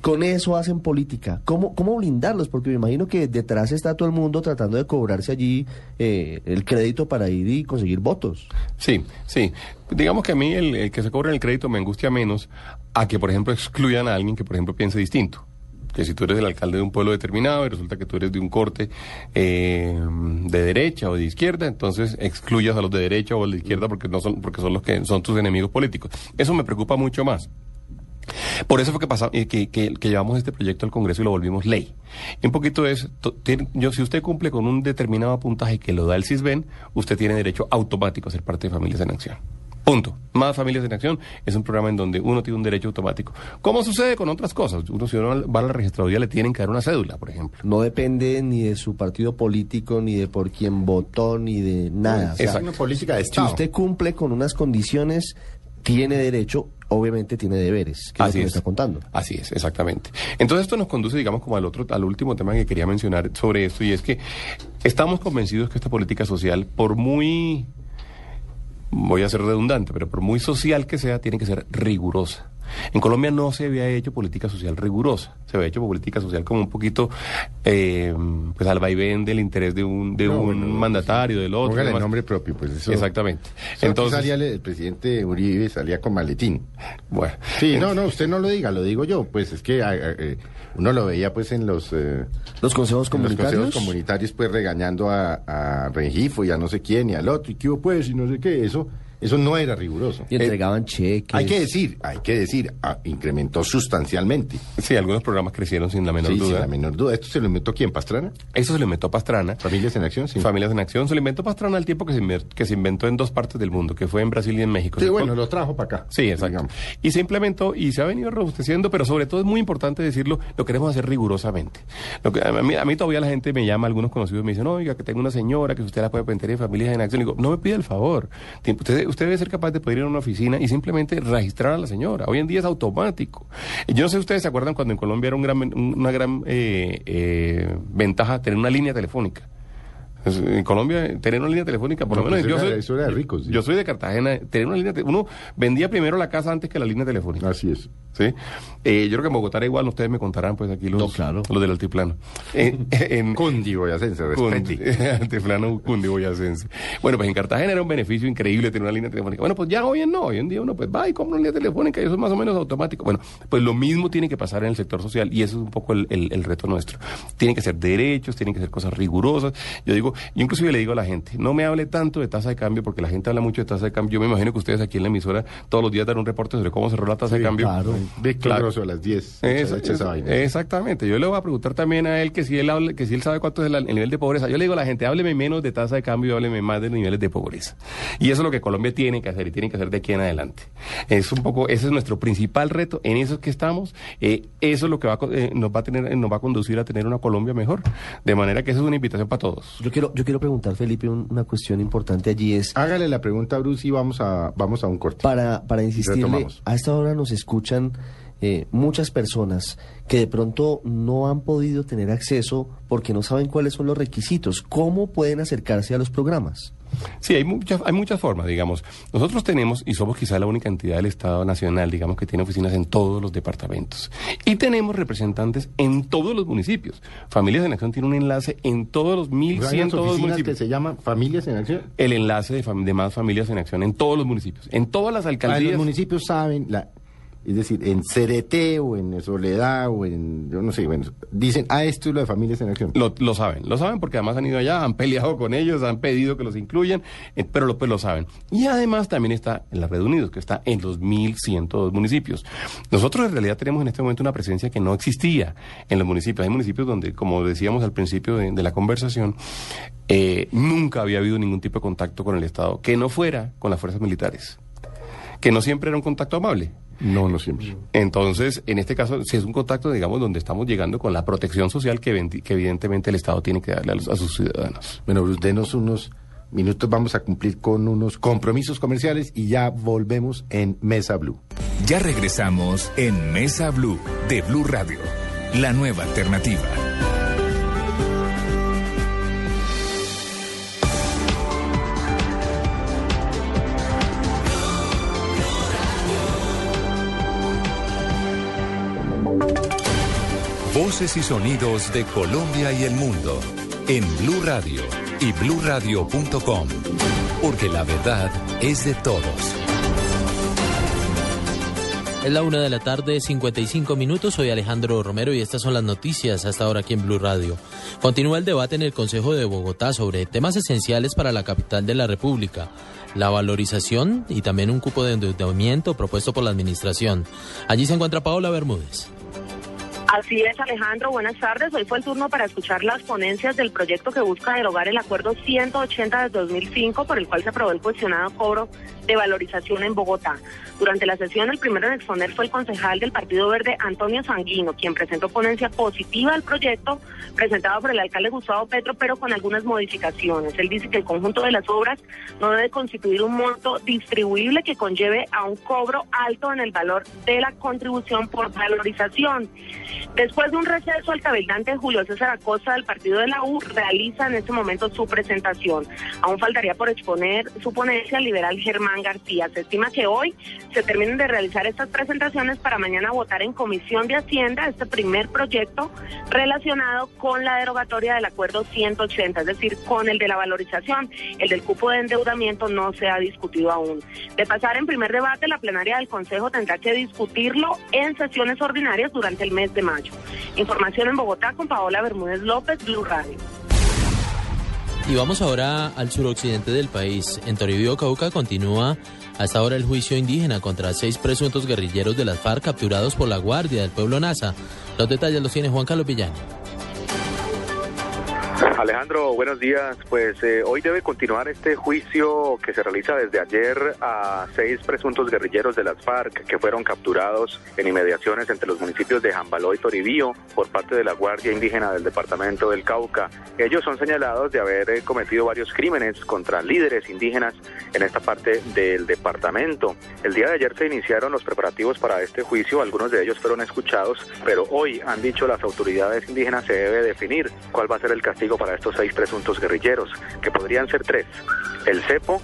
con eso hacen política. ¿Cómo, ¿Cómo blindarlos? Porque me imagino que detrás está todo el mundo tratando de cobrarse allí eh, el crédito para ir y conseguir votos. Sí, sí. Digamos que a mí el, el que se cobre el crédito me angustia menos a que, por ejemplo, excluyan a alguien que, por ejemplo, piense distinto. Que si tú eres el alcalde de un pueblo determinado y resulta que tú eres de un corte eh, de derecha o de izquierda, entonces excluyas a los de derecha o a los de izquierda porque no son porque son los que son tus enemigos políticos. Eso me preocupa mucho más. Por eso fue que, pasa- eh, que, que- que llevamos este proyecto al Congreso y lo volvimos ley. Un poquito es, yo, si usted cumple con un determinado puntaje que lo da el CISBEN, usted tiene derecho automático a ser parte de Familias en Acción. Punto. Más Familias en Acción es un programa en donde uno tiene un derecho automático. ¿Cómo sucede con otras cosas? Uno, si uno va a la registraduría, le tienen que dar una cédula, por ejemplo. No depende ni de su partido político, ni de por quién votó, ni de nada. O sea, Es una política de Si Estado. usted cumple con unas condiciones, tiene derecho, obviamente tiene deberes, que es lo que me está contando. Así es, exactamente. Entonces esto nos conduce, digamos, como al otro, al último tema que quería mencionar sobre esto, y es que estamos convencidos que esta política social, por muy, voy a ser redundante, pero por muy social que sea, tiene que ser rigurosa. En Colombia no se había hecho política social rigurosa, se había hecho política social como un poquito, eh, pues al vaivén del interés de un, de No, un bueno, mandatario, del otro. Póngale demás. nombre propio, pues eso. Exactamente. Entonces Entonces, salía el, el presidente Uribe salía con maletín. bueno. Sí, no, no, usted no lo diga, lo digo yo. Pues es que a- a- eh, uno lo veía pues en los... eh, Los consejos en los comunitarios. consejos comunitarios pues regañando a, a Rengifo y a no sé quién y al otro, y qué hubo, pues, y no sé qué, eso, eso no era riguroso. y entregaban cheques. Hay que decir, hay que decir, ah, incrementó sustancialmente. Sí, algunos programas crecieron sin la menor Sí, duda. sin la menor duda. ¿Esto se lo inventó quién, Pastrana? Eso se lo inventó Pastrana. ¿Familias en Acción? Sí. Familias en Acción. Se lo inventó Pastrana al tiempo que se, que se inventó en dos partes del mundo, que fue en Brasil y en México. Sí, bueno, lo trajo para acá. Sí, exacto. digamos. Y se implementó y se ha venido robusteciendo, pero sobre todo es muy importante decirlo, lo queremos hacer rigurosamente. Lo que, a, mí, a mí todavía la gente me llama, algunos conocidos me dicen, oiga, que tengo una señora que usted la puede meter en familias en acción. Y digo, no me pida el favor. Usted, usted debe ser capaz de poder ir a una oficina y simplemente registrar a la señora. Hoy en día es automático. Yo no sé si ustedes se acuerdan cuando en Colombia era un gran, una gran eh, eh, ventaja tener una línea telefónica. En Colombia, tener una línea telefónica, por No, lo menos pues yo eso soy, era- era ricos, sí. yo soy de Cartagena, tener una línea, uno vendía primero la casa antes que la línea telefónica. Así es. ¿sí? Eh, yo creo que en Bogotá era igual, ustedes me contarán pues aquí los, No, claro. los del altiplano. Eh, en, Cundiboyacense, respete. Cundi- altiplano cundiboyacense. Bueno, pues en Cartagena era un beneficio increíble tener una línea telefónica. Bueno, pues ya hoy en no, hoy en día uno pues va y compra una línea telefónica y eso es más o menos automático. Bueno, pues lo mismo tiene que pasar en el sector social y eso es un poco el, el- el reto nuestro. Tienen que ser derechos, tienen que ser cosas rigurosas. Yo digo, yo inclusive le digo a la gente, no me hable tanto de tasa de cambio porque la gente habla mucho de tasa de cambio. Yo me imagino que ustedes aquí en la emisora todos los días dan un reporte sobre cómo cerró la tasa de cambio. claro. Víctor Claro. A las 10. Esa- Echa esa esa- vaina. exactamente. Yo le voy a preguntar también a él que si él habla, que si él sabe cuánto es el, el nivel de pobreza. Yo le digo a la gente, hábleme menos de tasa de cambio y hábleme más de niveles de pobreza. Y eso es lo que Colombia tiene que hacer y tiene que hacer de aquí en adelante. Es un poco, ese es nuestro principal reto. En eso es que estamos. Eh, eso es lo que va eh, nos va a tener, nos va a conducir a tener una Colombia mejor. De manera que esa es una invitación para todos. Yo quiero, yo quiero preguntar, Felipe, un- una cuestión importante allí es, Hágale la pregunta a Bruce y vamos a, vamos a un corte. para, para insistirle, Retomamos. a esta hora nos escuchan eh, muchas personas que de pronto no han podido tener acceso porque no saben cuáles son los requisitos. ¿Cómo pueden acercarse a los programas? Sí, hay muchas, hay muchas formas, digamos. Nosotros tenemos, y somos quizá la única entidad del Estado Nacional, digamos, que tiene oficinas en todos los departamentos. Y tenemos representantes en todos los municipios. Familias en Acción tiene un enlace en todos los Hay unas 1.102 oficinas que municipios. se llaman Familias en Acción. El enlace de, fam- de más familias en acción en todos los municipios. En todas las Ah, alcaldías. los municipios saben, la, es decir, en Cereté o en Soledad o en, yo no sé, bueno, dicen, ah, esto es lo de Familias en Acción. Lo, saben, lo saben porque además han ido allá, han peleado con ellos, han pedido que los incluyan, eh, pero lo, pues lo saben. Y además también está en la Red Unidos, que está en los 1.102 municipios. Nosotros en realidad tenemos en este momento una presencia que no existía en los municipios. Hay municipios donde, como decíamos al principio de, de la conversación, eh, nunca había habido ningún tipo de contacto con el Estado que no fuera con las fuerzas militares, que no siempre era un contacto amable. No, no siempre. Entonces, en este caso, si es un contacto, digamos, donde estamos llegando con la protección social que, evi- que evidentemente el Estado tiene que darle a, los- a sus ciudadanos. Bueno, Bruce, denos unos minutos, vamos a cumplir con unos compromisos comerciales y ya volvemos en Mesa Blue. Ya regresamos en Mesa Blue de Blue Radio, la nueva alternativa. Voces y sonidos de Colombia y el mundo en Blue Radio y bluradio.com, porque la verdad es de todos. Es la una de la tarde, 55 minutos. Soy Alejandro Romero y estas son las noticias hasta ahora aquí en Blue Radio. Continúa el debate en el Consejo de Bogotá sobre temas esenciales para la capital de la República. La valorización y también un cupo de endeudamiento propuesto por la Administración. Allí se encuentra Paola Bermúdez. Así es, Alejandro. Buenas tardes. Hoy fue el turno para escuchar las ponencias del proyecto que busca derogar el acuerdo 180 de 2005 por el cual se aprobó el cuestionado cobro de valorización en Bogotá. Durante la sesión, el primero en exponer fue el concejal del Partido Verde, Antonio Sanguino, quien presentó ponencia positiva al proyecto presentado por el alcalde Gustavo Petro, pero con algunas modificaciones. Él dice que el conjunto de las obras no debe constituir un monto distribuible que conlleve a un cobro alto en el valor de la contribución por valorización. Después de un receso, el cabildante Julio César Acosta del partido de la U realiza en este momento su presentación. Aún faltaría por exponer su ponencia al liberal Germán García. Se estima que hoy se terminen de realizar estas presentaciones para mañana votar en Comisión de Hacienda este primer proyecto relacionado con la derogatoria del acuerdo 180, es decir, con el de la valorización. El del cupo de endeudamiento no se ha discutido aún. De pasar en primer debate, la plenaria del Consejo tendrá que discutirlo en sesiones ordinarias durante el mes de mayo. Información en Bogotá con Paola Bermúdez López, Blue Radio. Y vamos ahora al suroccidente del país. En Toribio, Cauca, continúa hasta ahora el juicio indígena contra seis presuntos guerrilleros de las FARC capturados por la Guardia del Pueblo NASA. Los detalles los tiene Juan Carlos Villani. Alejandro, buenos días. Pues eh, hoy debe continuar este juicio que se realiza desde ayer a seis presuntos guerrilleros de las FARC que fueron capturados en inmediaciones entre los municipios de Jambaló y Toribío por parte de la Guardia Indígena del Departamento del Cauca. Ellos son señalados de haber eh, cometido varios crímenes contra líderes indígenas en esta parte del departamento. El día de ayer se iniciaron los preparativos para este juicio, algunos de ellos fueron escuchados, pero hoy han dicho las autoridades indígenas se debe definir cuál va a ser el castigo para estos seis presuntos guerrilleros, que podrían ser tres, el cepo,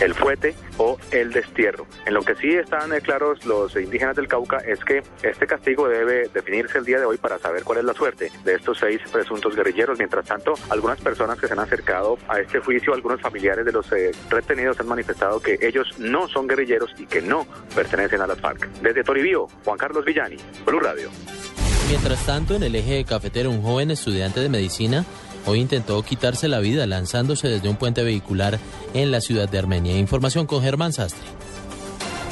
el fuete o el destierro. En lo que sí están eh, claros los indígenas del Cauca es que este castigo debe definirse el día de hoy para saber cuál es la suerte de estos seis presuntos guerrilleros. Mientras tanto, algunas personas que se han acercado a este juicio, algunos familiares de los eh, retenidos han manifestado que ellos no son guerrilleros y que no pertenecen a las FARC. Desde Toribío, Juan Carlos Villani, Blue Radio. Mientras tanto, en el eje cafetero, un joven estudiante de medicina hoy intentó quitarse la vida lanzándose desde un puente vehicular en la ciudad de Armenia. Información con Germán Sastre.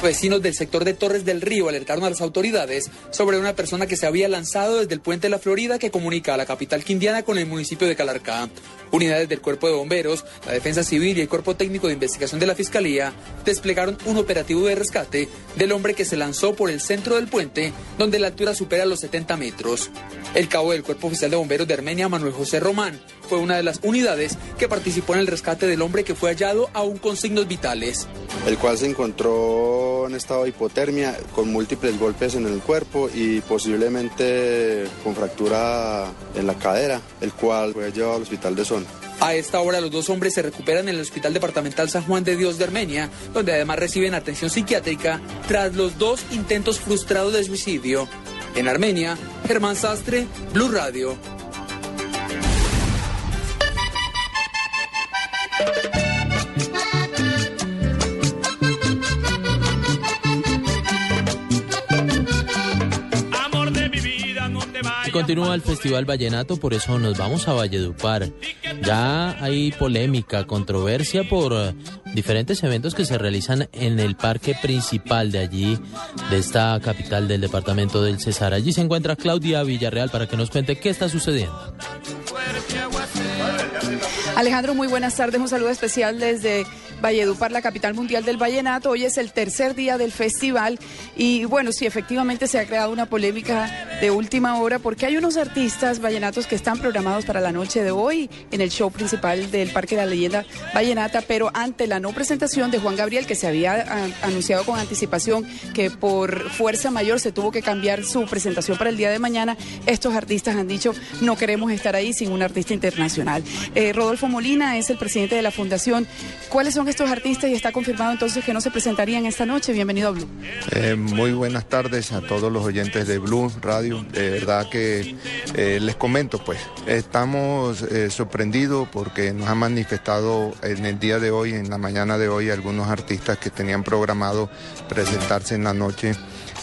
Vecinos del sector de Torres del Río alertaron a las autoridades sobre una persona que se había lanzado desde el puente de la Florida que comunica a la capital quindiana con el municipio de Calarcá. Unidades del Cuerpo de Bomberos, la Defensa Civil y el Cuerpo Técnico de Investigación de la Fiscalía desplegaron un operativo de rescate del hombre que se lanzó por el centro del puente, donde la altura supera los 70 metros. El cabo del Cuerpo Oficial de Bomberos de Armenia, Manuel José Román, fue una de las unidades que participó en el rescate del hombre que fue hallado aún con signos vitales. El cual se encontró en estado de hipotermia con múltiples golpes en el cuerpo y posiblemente con fractura en la cadera, el cual fue llevado al hospital de zona. A esta hora los dos hombres se recuperan en el Hospital Departamental San Juan de Dios de Armenia, donde además reciben atención psiquiátrica tras los dos intentos frustrados de suicidio. En Armenia, Germán Sastre, Blue Radio. Continúa el Festival Vallenato, por eso nos vamos a Valledupar. Ya hay polémica, controversia por eh, diferentes eventos que se realizan en el parque principal de allí, de esta capital del departamento del Cesar. Allí se encuentra Claudia Villarreal para que nos cuente qué está sucediendo. Alejandro, muy buenas tardes. Un saludo especial desde Valledupar, la capital mundial del vallenato. Hoy es el tercer día del festival y bueno, sí, efectivamente se ha creado una polémica de última hora porque hay unos artistas vallenatos que están programados para la noche de hoy en el show principal del Parque de la Leyenda Vallenata, pero ante la no presentación de Juan Gabriel, que se había ah, anunciado con anticipación que por fuerza mayor se tuvo que cambiar su presentación para el día de mañana, estos artistas han dicho no queremos estar ahí sin un artista internacional. Eh, Rodolfo Molina es el presidente de la fundación. ¿Cuáles son estos artistas y está confirmado entonces que no se presentarían esta noche? Bienvenido a Blue. Eh, muy buenas tardes a todos los oyentes de Blue Radio. De verdad que eh, les comento, pues, estamos eh, sorprendidos porque nos han manifestado en el día de hoy, en la mañana de hoy, algunos artistas que tenían programado presentarse en la noche,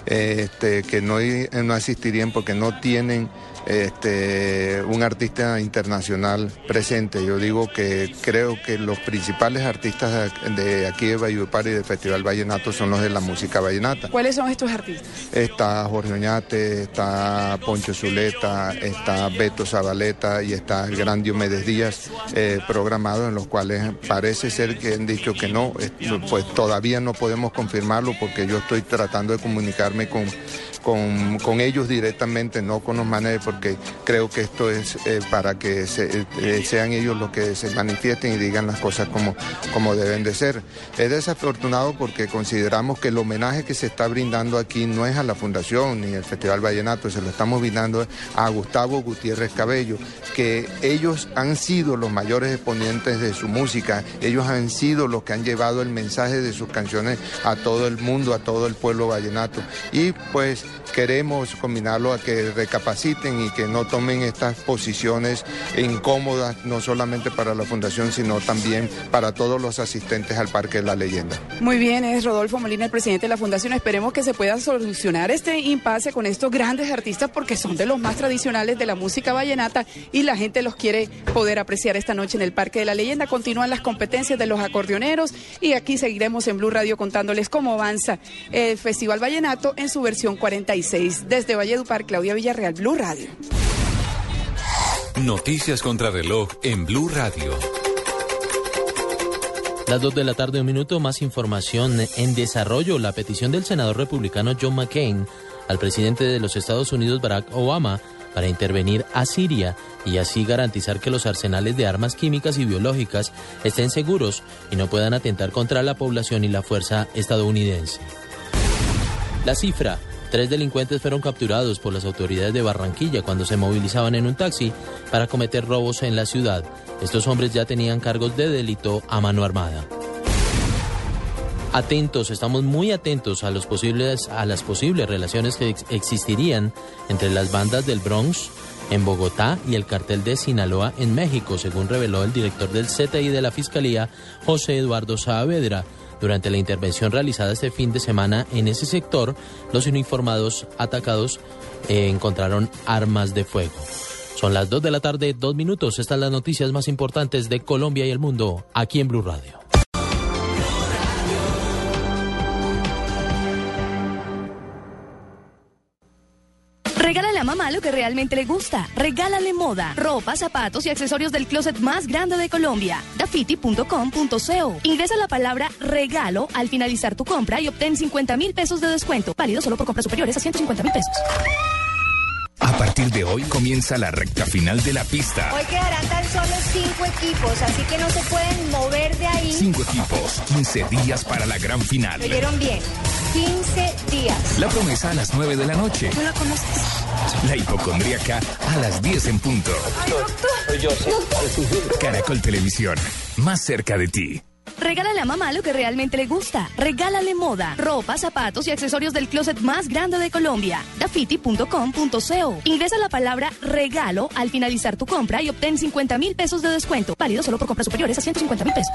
este, que no, no asistirían porque no tienen este, un artista internacional presente. Yo digo que creo que los principales artistas de aquí de Valledupar y del Festival Vallenato son los de la música vallenata. ¿Cuáles son estos artistas? Está Jorge Oñate, está Poncho Zuleta, está Beto Zabaleta y está el gran Diomedes Díaz eh, programados en los cuales parece ser que han dicho que no, pues todavía no podemos confirmarlo porque yo estoy tratando de comunicarme con con, con ellos directamente, no con los managers, porque creo que esto es eh, para que se- eh, sean ellos los que se manifiesten y digan las cosas como, como deben de ser. Es desafortunado porque consideramos que el homenaje que se está brindando aquí no es a la Fundación ni al Festival Vallenato, se lo estamos brindando a Gustavo Gutiérrez Cabello, que ellos han sido los mayores exponentes de su música, ellos han sido los que han llevado el mensaje de sus canciones a todo el mundo, a todo el pueblo vallenato. Y pues queremos combinarlo a que recapaciten y que no tomen estas posiciones incómodas, no solamente para la Fundación, sino también para todos los asistentes al Parque de la Leyenda. Muy bien, es Rodolfo Molina, el presidente de la Fundación. Esperemos que se pueda solucionar este impasse con estos grandes artistas porque son de los más tradicionales de la música vallenata y la gente los quiere poder apreciar esta noche en el Parque de la Leyenda. Continúan las competencias de los acordeoneros y aquí seguiremos en Blue Radio contándoles cómo avanza el Festival Vallenato en su versión 46. Desde Valledupar, Claudia Villarreal, Blue Radio. Noticias contra reloj en Blue Radio. Las 2 de la tarde, un minuto, más información en desarrollo. La petición del senador republicano John McCain al presidente de los Estados Unidos, Barack Obama, para intervenir a Siria y así garantizar que los arsenales de armas químicas y biológicas estén seguros y no puedan atentar contra la población y la fuerza estadounidense. La cifra. Tres delincuentes fueron capturados por las autoridades de Barranquilla cuando se movilizaban en un taxi para cometer robos en la ciudad. Estos hombres ya tenían cargos de delito a mano armada. Atentos, estamos muy atentos a, los posibles, a las posibles relaciones que ex- existirían entre las bandas del Bronx en Bogotá y el cartel de Sinaloa en México, según reveló el director del CTI de la Fiscalía, José Eduardo Saavedra. Durante la intervención realizada este fin de semana en ese sector, los uniformados atacados eh, encontraron armas de fuego. Son las 2 de la tarde, dos minutos. Estas las noticias más importantes de Colombia y el mundo, aquí en Blue Radio. Regálale a mamá lo que realmente le gusta. Regálale moda, ropa, zapatos y accesorios del closet más grande de Colombia. Dafiti.com.co. Ingresa la palabra regalo al finalizar tu compra y obtén 50 mil pesos de descuento. Válido solo por compras superiores a 150 mil pesos. A partir de hoy comienza la recta final de la pista. Hoy quedarán tan solo cinco equipos, así que no se pueden mover de ahí. Cinco equipos, 15 días para la gran final. ¿Lo oyeron bien? 15 días. La promesa a las 9 de la noche. ¿No la conoces? La hipocondríaca a las 10 en punto. Caracol Televisión, más cerca de ti. Regálale a mamá lo que realmente le gusta. Regálale moda, ropa, zapatos y accesorios del closet más grande de Colombia. Dafiti.com.co. Ingresa la palabra regalo al finalizar tu compra y obtén 50 mil pesos de descuento. Válido solo por compras superiores a 150 mil pesos.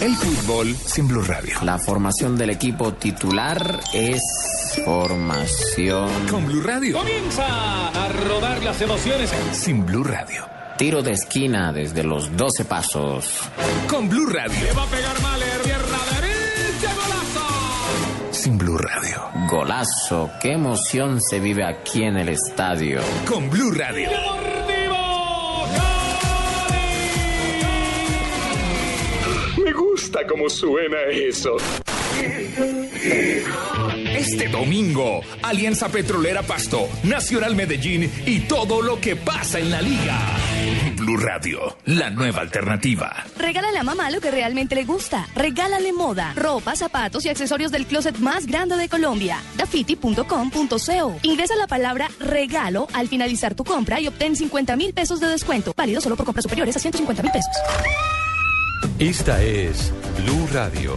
El fútbol sin Blue Radio. La formación del equipo titular es formación. Con Blue Radio. Comienza a rodar las emociones. Sin Blue Radio. Tiro de esquina desde los 12 pasos. Con Blue Radio. Le va a pegar Mahler, pierna derecha, golazo. Sin Blue Radio. Golazo, qué emoción se vive aquí en el estadio. Con Blue Radio. Me gusta cómo suena eso. Este domingo, Alianza Petrolera Pasto, Nacional Medellín y todo lo que pasa en la liga. Blue Radio, la nueva alternativa. Regálale a mamá lo que realmente le gusta. Regálale moda, ropa, zapatos y accesorios del closet más grande de Colombia. Dafiti.com.co. Ingresa la palabra regalo al finalizar tu compra y obtén 50 mil pesos de descuento. Válido solo por compras superiores a 150 mil pesos. Esta es Blue Radio.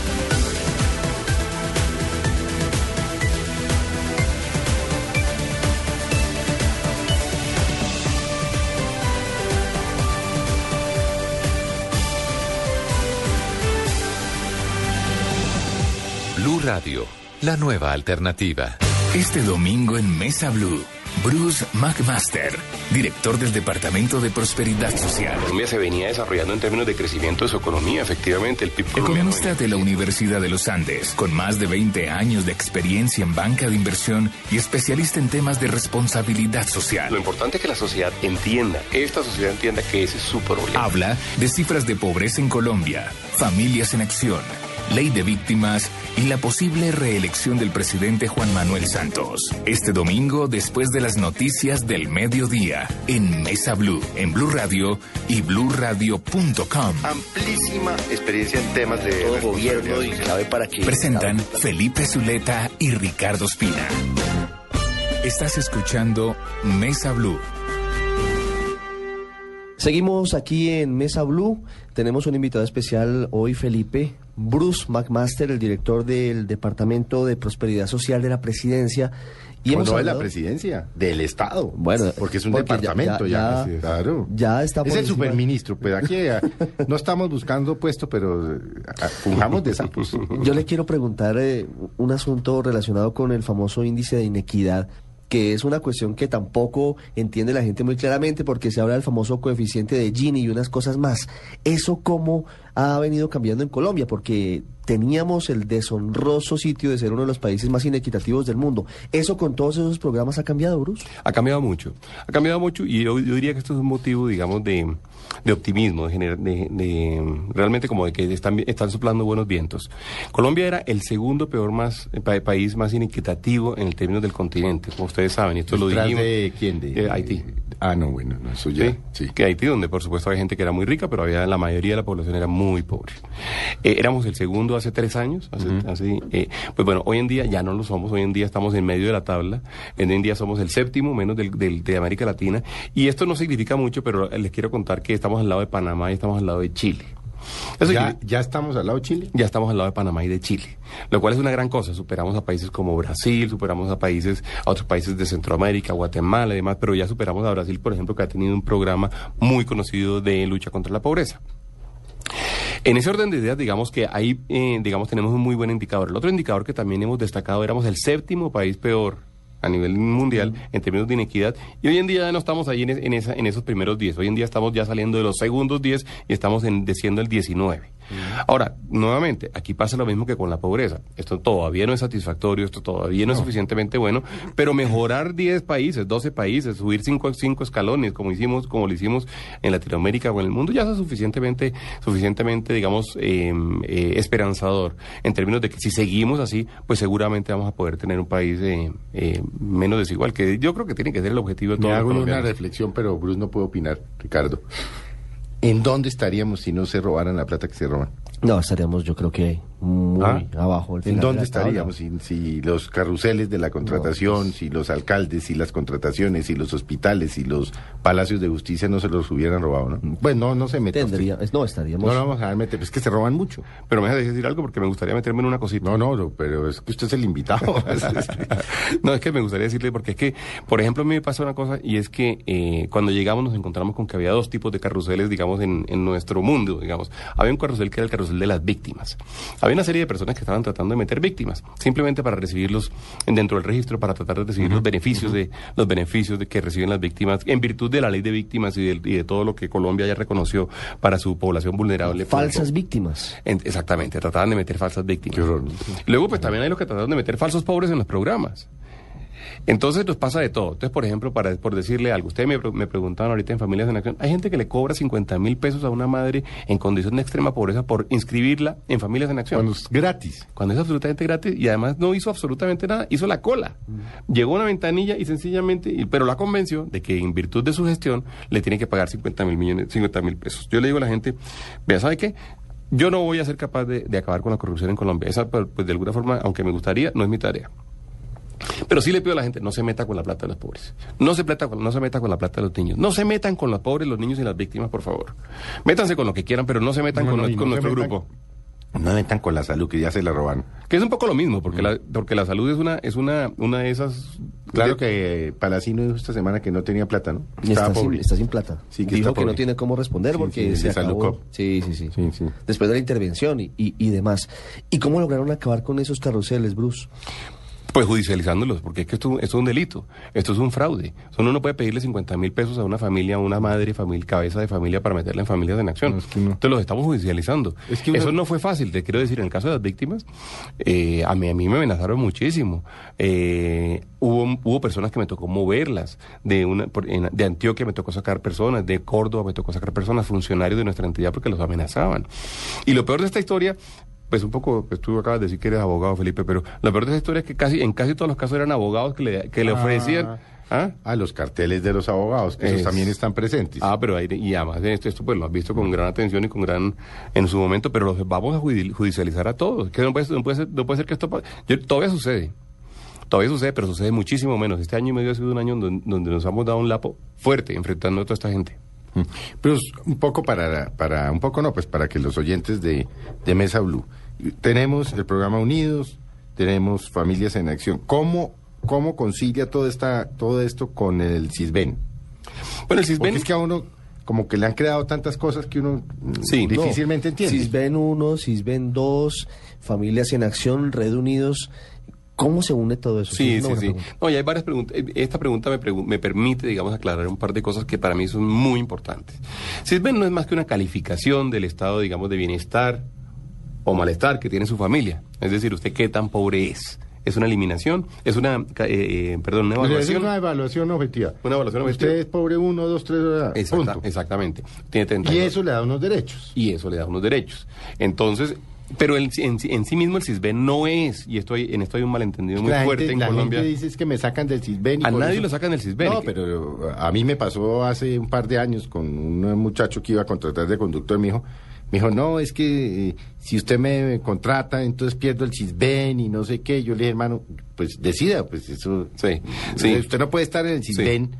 Radio la nueva alternativa. Este domingo en Mesa Blue, Bruce McMaster, director del Departamento de Prosperidad Social. Colombia se venía desarrollando en términos de crecimiento de su economía, efectivamente, el PIB. Economista de la Universidad de los Andes, con más de 20 años de experiencia en banca de inversión y especialista en temas de responsabilidad social. Lo importante es que la sociedad entienda, esta sociedad entienda que ese es su problema. Habla de cifras de pobreza en Colombia, familias en acción, ley de víctimas y la posible reelección del presidente Juan Manuel Santos. Este domingo, después de las noticias del mediodía, en Mesa Blue, en Blue Radio y bluradio.com. Amplísima experiencia en temas de Todo gobierno y clave para que... Presentan Felipe Zuleta y Ricardo Espina. Estás escuchando Mesa Blue. Seguimos aquí en Mesa Blue. Tenemos un invitado especial hoy, Felipe. Bruce McMaster, el director del Departamento de Prosperidad Social de la Presidencia. Y hemos no de la presidencia, del Estado. Bueno, porque es un porque ya- departamento ya. ya- ya- claro. ya está Es el encima- superministro. Pues aquí no estamos buscando puesto, pero eh, fungamos de sapos. Yo le quiero preguntar eh, un asunto relacionado con el famoso índice de inequidad, que es una cuestión que tampoco entiende la gente muy claramente porque se habla del famoso coeficiente de Gini y unas cosas más. ¿Eso cómo ha venido cambiando en Colombia? Porque teníamos el deshonroso sitio de ser uno de los países más inequitativos del mundo. ¿Eso con todos esos programas ha cambiado, Bruce? Ha cambiado mucho. Ha cambiado mucho y yo, yo diría que esto es un motivo, digamos, de, de optimismo, de, gener- de- de- realmente como de que están, están soplando buenos vientos. Colombia era el segundo peor más eh, pa- país más inequitativo en el término del continente, como ustedes saben, y esto lo ¿Detrás dijimos. de quién? De, Haití. Ah, no, bueno, no, eso ya. Sí, que Haití, donde por supuesto había gente que era muy rica, pero había la mayoría de la población era muy pobre. Eh, éramos el segundo hace tres años, hace, hace, eh, pues bueno, hoy en día ya no lo somos, hoy en día estamos en medio de la tabla, hoy en día somos el séptimo menos del, del- de América Latina, y esto no significa mucho, pero les quiero contar que estamos al lado de Panamá y estamos al lado de Chile. Eso ¿Ya, ¿Ya estamos al lado de Chile? ya estamos al lado de Panamá y de Chile, lo cual es una gran cosa. Superamos a países como Brasil, superamos a países, a otros países de Centroamérica, Guatemala y demás, pero ya superamos a Brasil, por ejemplo, que ha tenido un programa muy conocido de lucha contra la pobreza. En ese orden de ideas, digamos que ahí, eh, digamos, tenemos un muy buen indicador. El otro indicador que también hemos destacado, éramos el séptimo país peor a nivel mundial en términos de inequidad y hoy en día ya no estamos ahí en, es- en esa, en esos primeros 10, hoy en día estamos ya saliendo de los segundos 10 y estamos en, desciendo el 19. Ahora, nuevamente, aquí pasa lo mismo que con la pobreza. Esto todavía no es satisfactorio, esto todavía no, es suficientemente bueno, pero mejorar 10 países, 12 países, subir 5 cinco escalones, como hicimos, como lo hicimos en Latinoamérica o en el mundo, ya es suficientemente, suficientemente, digamos, eh, eh, esperanzador. En términos de que si seguimos así, pues seguramente vamos a poder tener un país eh, eh, menos desigual, que yo creo que tiene que ser el objetivo de Me todos los hago una reflexión, pero Bruce no puede opinar, Ricardo. ¿En dónde estaríamos si no se robaran la plata que se roban? No, estaríamos yo creo que muy ¿Ah? abajo. ¿En de dónde estaríamos si, si los carruseles de la contratación, pues. si los alcaldes, si las contrataciones, si los hospitales, si los palacios de justicia no se los hubieran robado, ¿no? Pues no, no se mete. usted. Tendría, es- no, estaríamos... No, no vamos a dejar meter, es que se roban mucho. Pero me deja decir algo porque me gustaría meterme en una cosita. No, no, no, pero es que usted es el invitado. no, es que me gustaría decirle, porque es que, por ejemplo, a mí me pasa una cosa, y es que eh, cuando llegamos nos encontramos con que había dos tipos de carruseles, digamos, en, en nuestro mundo, digamos. Había un carrusel que era el carrusel de las víctimas. Había una serie de personas que estaban tratando de meter víctimas, simplemente para recibirlos dentro del registro, para tratar de recibir los beneficios de los beneficios de que reciben las víctimas, en virtud de la ley de víctimas y, de todo lo que Colombia ya reconoció para su población vulnerable. Falsas víctimas. En- exactamente, trataban de meter falsas víctimas. Luego, pues también hay los que trataron de meter falsos pobres en los programas. Entonces nos pasa de todo. Entonces, por ejemplo, para, por decirle algo, ustedes me, me preguntaban ahorita en Familias en Acción, hay gente que le cobra 50 mil pesos a una madre en condición de extrema pobreza por inscribirla en Familias en Acción. Cuando es gratis. Cuando es absolutamente gratis y además no hizo absolutamente nada, hizo la cola. Llegó a una ventanilla y sencillamente, y- pero la convenció de que en virtud de su gestión le tiene que pagar 50 mil millones, 50 mil pesos. Yo le digo a la gente, vea, ¿sabe qué? Yo no voy a ser capaz de, de acabar con la corrupción en Colombia. Esa, pues, pues, de alguna forma, aunque me gustaría, no es mi tarea. Pero sí le pido a la gente, no se meta con la plata de los pobres. No se, plata con, no se meta con la plata de los niños. No se metan con los pobres, los niños y las víctimas, por favor. Métanse con lo que quieran, pero no se metan No, con, no, nuestro metan- grupo. No metan con la salud, que ya se la robaron. Que es un poco lo mismo, porque, la, porque la salud es una, es una, una de esas Claro que Palacino dijo esta semana que no tenía plata, ¿no? Y está, sin, está sin plata. Sí, que Dijo está que no tiene cómo responder Sí, porque sí, se de acabó. Salucop. Sí, sí, sí, Sí, sí. Después de la intervención y, y, y demás. ¿Y cómo lograron acabar con esos carruseles, Bruce? Pues judicializándolos, porque es que esto, esto es un delito, esto es un fraude. Uno no puede pedirle 50 mil pesos a una familia, a una madre, familia, cabeza de familia para meterla en familias en acción. No, es que no. Entonces los estamos judicializando. Es que uno- Eso no fue fácil, te quiero decir, en el caso de las víctimas, eh, a, mí, a mí me amenazaron muchísimo. Eh, hubo, hubo personas que me tocó moverlas, de, una, por- en- de Antioquia me tocó sacar personas, de Córdoba me tocó sacar personas, funcionarios de nuestra entidad porque los amenazaban. Y lo peor de esta historia pues un poco, pues tú acabas de decir que eres abogado, Felipe, pero lo peor de esa historia es que casi, en casi todos los casos eran abogados que le, que le Ah. ofrecían. ¿Ah? A los carteles de los abogados, que esos Es- también están presentes. Ah, pero ahí, y además de esto, esto pues lo has visto con gran atención y con gran, en su momento, pero los vamos a judi- judicializar a todos. Que no puede, no puede ser, no puede ser que esto yo- todavía sucede. Todavía sucede, pero sucede muchísimo menos. Este año y medio ha sido un año donde, donde nos hemos dado un lapo fuerte enfrentando a toda esta gente. Mm. Pero un poco para, para, un poco no, pues para que los oyentes de, de Mesa Blue. Tenemos el programa Unidos, tenemos Familias en Acción. ¿Cómo, cómo concilia todo, esta, todo esto con el CISBEN? Bueno, el Porque CISBEN... es que a uno, como que le han creado tantas cosas que uno mm, no. difícilmente entiende. Cisben 1, Cisben 2, Familias en Acción, Red Unidos. ¿Cómo se une todo eso? Sí, sí, sí. No, y hay varias preguntas. Eh, Esta pregunta me, pregu- me permite, digamos, aclarar un par de cosas que para mí son muy importantes. CISBEN no es más que una calificación del estado, digamos, de bienestar o malestar que tiene su familia. Es decir, usted qué tan pobre es. Es una eliminación, es una, eh, eh, perdón, una Pero es evaluación. una evaluación objetiva. Una evaluación Usted objetiva. es pobre uno, dos, tres, Exacta- punto. exactamente. Tiene 32. Y eso le da unos derechos. y eso le da unos derechos. Entonces, pero el- en, sí- en sí mismo el CISBEN no es, y estoy, en esto hay un malentendido muy la fuerte gente, en la Colombia. gente dice es que me sacan del CISBEN. y A nadie eso- lo sacan del CISBEN. No, pero a mí me pasó hace un par de años con un muchacho que iba a contratar de conductor. Me dijo, me dijo no, es que eh, si usted me contrata, entonces pierdo el CISBEN y no sé qué. Yo le dije, hermano, pues decida, pues eso. Sí, sí. Usted no puede estar en el CISBEN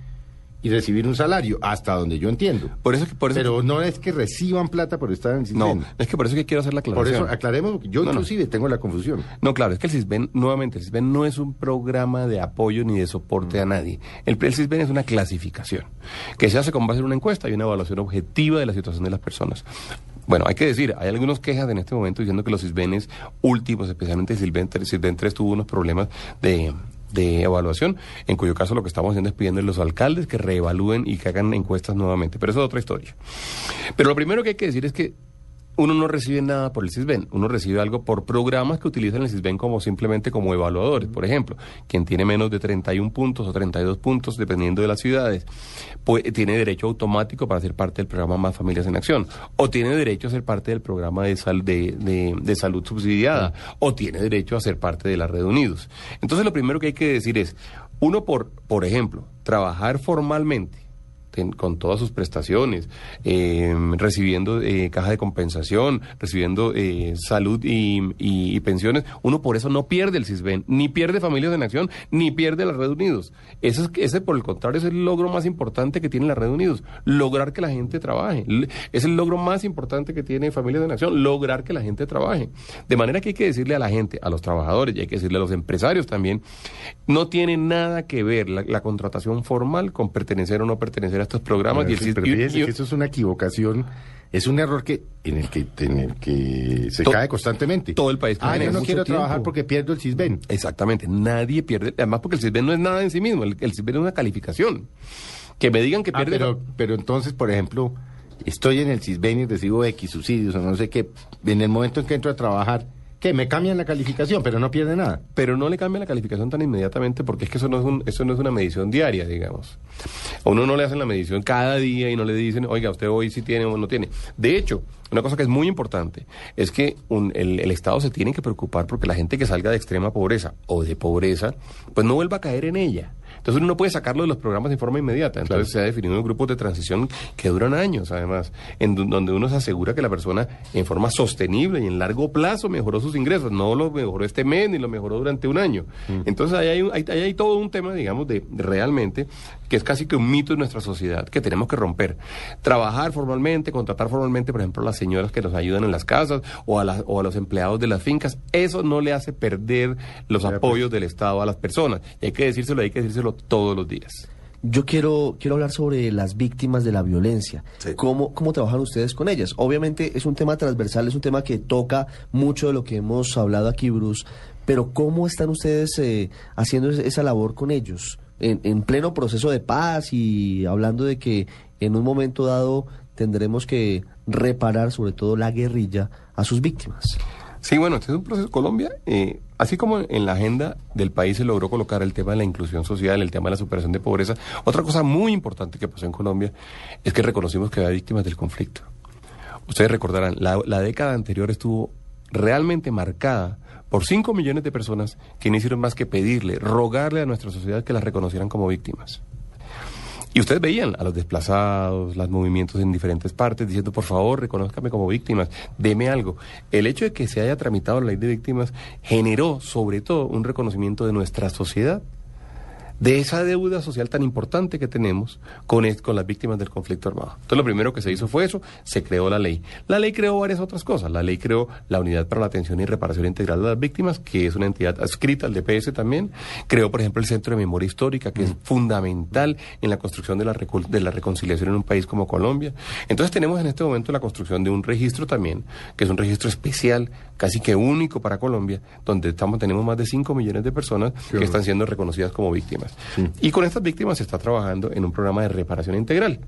y recibir un salario, hasta donde yo entiendo. Por eso, que- por eso Pero no es que reciban plata por estar en el No, CISBEN. es que por eso que quiero hacer la Por aclaración. eso aclaremos, porque yo No, no. inclusive tengo la confusión. No, claro, es que el CISBEN, nuevamente, el CISBEN no es un programa de apoyo ni de soporte a nadie. El, el CISBEN es una clasificación que se hace con base en una encuesta y una evaluación objetiva de la situación de las personas. Bueno, hay que decir, hay algunas quejas en este momento diciendo que los CISBENes últimos, especialmente CISBEN 3, CISBEN 3 tuvo unos problemas de, de evaluación, en cuyo caso lo que estamos haciendo es pidiendo a los alcaldes que reevalúen y que hagan encuestas nuevamente. Pero eso es otra historia. Pero lo primero que hay que decir es que uno no recibe nada por el CISBEN, uno recibe algo por programas que utilizan el CISBEN como simplemente como evaluadores. Por ejemplo, quien tiene menos de 31 puntos o 32 puntos, dependiendo de las ciudades, pues tiene derecho automático para ser parte del programa Más Familias en Acción, o tiene derecho a ser parte del programa de, sal- de, de- de salud subsidiada, o tiene derecho a ser parte de la Red Unidos. Entonces, lo primero que hay que decir es, uno por, por ejemplo, trabajar formalmente con todas sus prestaciones, eh, recibiendo eh, caja de compensación, recibiendo eh, salud y, pensiones, uno por eso no pierde el CISBEN, ni pierde Familias en Acción, ni pierde la Red Unidos. Ese, es, ese por el contrario, es el logro más importante que tiene la Red Unidos, lograr que la gente trabaje. Es el logro más importante que tiene Familias en Acción, lograr que la gente trabaje. De manera que hay que decirle a la gente, a los trabajadores y hay que decirle a los empresarios también, no tiene nada que ver la contratación formal con pertenecer o no pertenecer a estos programas. y el pero y- y- eso es una equivocación, es un error que en el que, en el que se To- cae constantemente. todo el país Ah, yo no quiero trabajar porque pierdo el CISBEN. Exactamente, nadie pierde, además porque el CISBEN no es nada en sí mismo, el, el CISBEN es una calificación. Que me digan que Ah, pierde... pero, pero entonces, por ejemplo, estoy en el CISBEN y recibo X subsidios o no sé qué. En el momento en que entro a trabajar, ¿qué? Me cambian la calificación, pero no pierde nada. pero no le cambia la calificación tan inmediatamente porque es que eso no es, un, eso no es una medición diaria, digamos. A uno no le hacen la medición cada día y no le dicen, oiga, usted hoy sí tiene o no tiene. De hecho, una cosa que es muy importante es que un- el, el Estado se tiene que preocupar porque la gente que salga de extrema pobreza o de pobreza, pues no vuelva a caer en ella. Entonces uno no puede sacarlo de los programas de forma inmediata. Entonces se ha definido unos grupos de transición que duran años, además, en do- donde uno se asegura que la persona en forma sostenible y en largo plazo mejoró sus ingresos. No lo mejoró este mes ni lo mejoró durante un año. Entonces ahí hay, un- ahí- ahí hay todo un tema, digamos, de, de realmente que es casi que un mito en nuestra sociedad que tenemos que romper. Trabajar formalmente, contratar formalmente, por ejemplo, a las señoras que nos ayudan en las casas o a, las- o a los empleados de las fincas, eso no le hace perder los apoyos del Estado a las personas. Y hay que decírselo, hay que decírselo todos los días. Yo quiero, quiero hablar sobre las víctimas de la violencia. ¿Cómo, ¿Cómo trabajan ustedes con ellas? Obviamente es un tema transversal, es un tema que toca mucho de lo que hemos hablado aquí, Bruce, pero ¿cómo están ustedes eh, haciendo es- esa labor con ellos? En, en pleno proceso de paz y hablando de que en un momento dado tendremos que reparar sobre todo la guerrilla a sus víctimas. Sí, bueno, este es un proceso. Colombia, eh, así como en la agenda del país se logró colocar el tema de la inclusión social, el tema de la superación de pobreza, otra cosa muy importante que pasó en Colombia es que reconocimos que había víctimas del conflicto. Ustedes recordarán, la, la década anterior estuvo realmente marcada por 5 millones de personas que no hicieron más que pedirle, rogarle a nuestra sociedad que las reconocieran como víctimas. Y ustedes veían a los desplazados, los movimientos en diferentes partes, diciendo, por favor, reconózcame como víctimas, deme algo. El hecho de que se haya tramitado la ley de víctimas generó, sobre todo, un reconocimiento de nuestra sociedad, de esa deuda social tan importante que tenemos con, con las víctimas del conflicto armado. Entonces, lo primero que se hizo fue eso, se creó la ley. La ley creó varias otras cosas. La ley creó la Unidad para la Atención y Reparación Integral de las Víctimas, que es una entidad adscrita al DPS también. Creó, por ejemplo, el Centro de Memoria Histórica, que es fundamental en la construcción de la, recu- de la reconciliación en un país como Colombia. Entonces, tenemos en este momento la construcción de un registro también, que es un registro especial, casi que único para Colombia, donde estamos, tenemos más de 5 millones de personas que están siendo reconocidas como víctimas. Y con estas víctimas se está trabajando en un programa de reparación integral.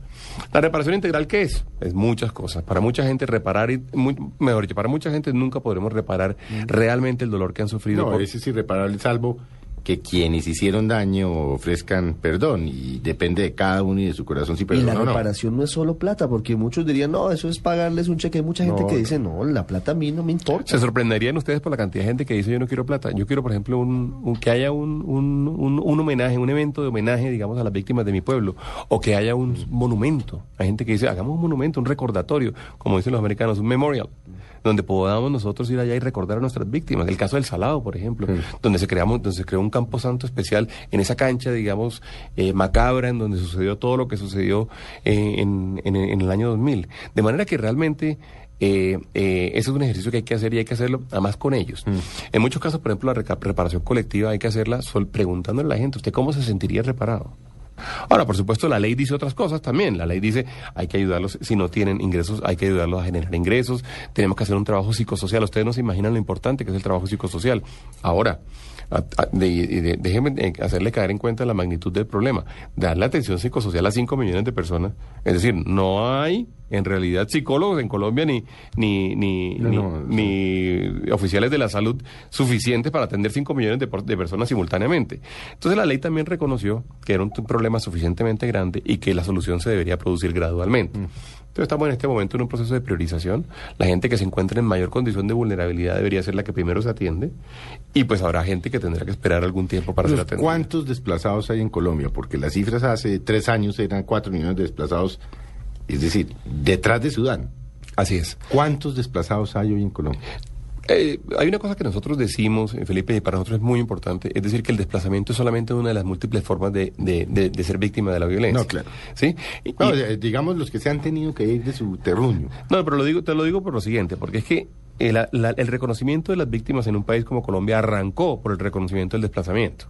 ¿La reparación integral qué es? Es muchas cosas. Para mucha gente reparar, y, muy- mejor dicho, para mucha gente nunca podremos reparar realmente el dolor que han sufrido. No, por- ese es irreparable, salvo que quienes hicieron daño ofrezcan perdón y depende de cada uno y de su corazón si y la perdona o no. reparación no es solo plata, porque muchos dirían, no, eso es pagarles un cheque. Hay mucha gente No, que dice, no, la plata a mí no me importa. Se sorprenderían ustedes por la cantidad de gente que dice yo no quiero plata. Yo quiero, por ejemplo, un, un- que haya un, un, un- un homenaje, un evento de homenaje, digamos, a las víctimas de mi pueblo. O que haya un monumento. Hay gente que dice, hagamos un monumento, un recordatorio, como dicen los americanos, un memorial, donde podamos nosotros ir allá y recordar a nuestras víctimas. El caso del Salado, por ejemplo, donde se creamos, donde se creó un campo santo especial en esa cancha, digamos, eh, macabra, en donde sucedió todo lo que sucedió eh, en, en- en el año 2000. De manera que realmente eh, eh, ese es un ejercicio que hay que hacer y hay que hacerlo además con ellos. En muchos casos, por ejemplo, la reparación colectiva hay que hacerla sol- preguntándole a la gente, ¿usted cómo se sentiría reparado? Ahora, por supuesto, la ley dice otras cosas también. La ley dice, hay que ayudarlos, si no tienen ingresos, hay que ayudarlos a generar ingresos. Tenemos que hacer un trabajo psicosocial. Ustedes no se imaginan lo importante que es el trabajo psicosocial. Ahora, a- a- de- de- déjenme eh, hacerle caer en cuenta la magnitud del problema. Darle atención psicosocial a 5 millones de personas. Es decir, no hay en realidad psicólogos en Colombia ni ni ni, No, ni, no, ni oficiales de la salud suficientes para atender 5 millones de, de personas simultáneamente. Entonces la ley también reconoció que era un t- problema suficientemente grande y que la solución se debería producir gradualmente. Entonces estamos en este momento en un proceso de priorización. La gente que se encuentra en mayor condición de vulnerabilidad debería ser la que primero se atiende y pues habrá gente que tendrá que esperar algún tiempo para ser atendida. ¿Cuántos desplazados hay en Colombia? Porque las cifras hace tres años eran cuatro millones de desplazados, es decir, detrás de Sudán. Así es. ¿Cuántos desplazados hay hoy en Colombia? Eh, hay una cosa que nosotros decimos, eh, Felipe, y para nosotros es muy importante, es decir, que el desplazamiento es solamente una de las múltiples formas de, de- de- de ser víctima de la violencia. No, claro. ¿Sí? Y- No, y- eh, digamos los que se han tenido que ir de su terruño. No, pero lo digo, te lo digo por lo siguiente, porque es que el, la- el reconocimiento de las víctimas en un país como Colombia arrancó por el reconocimiento del desplazamiento.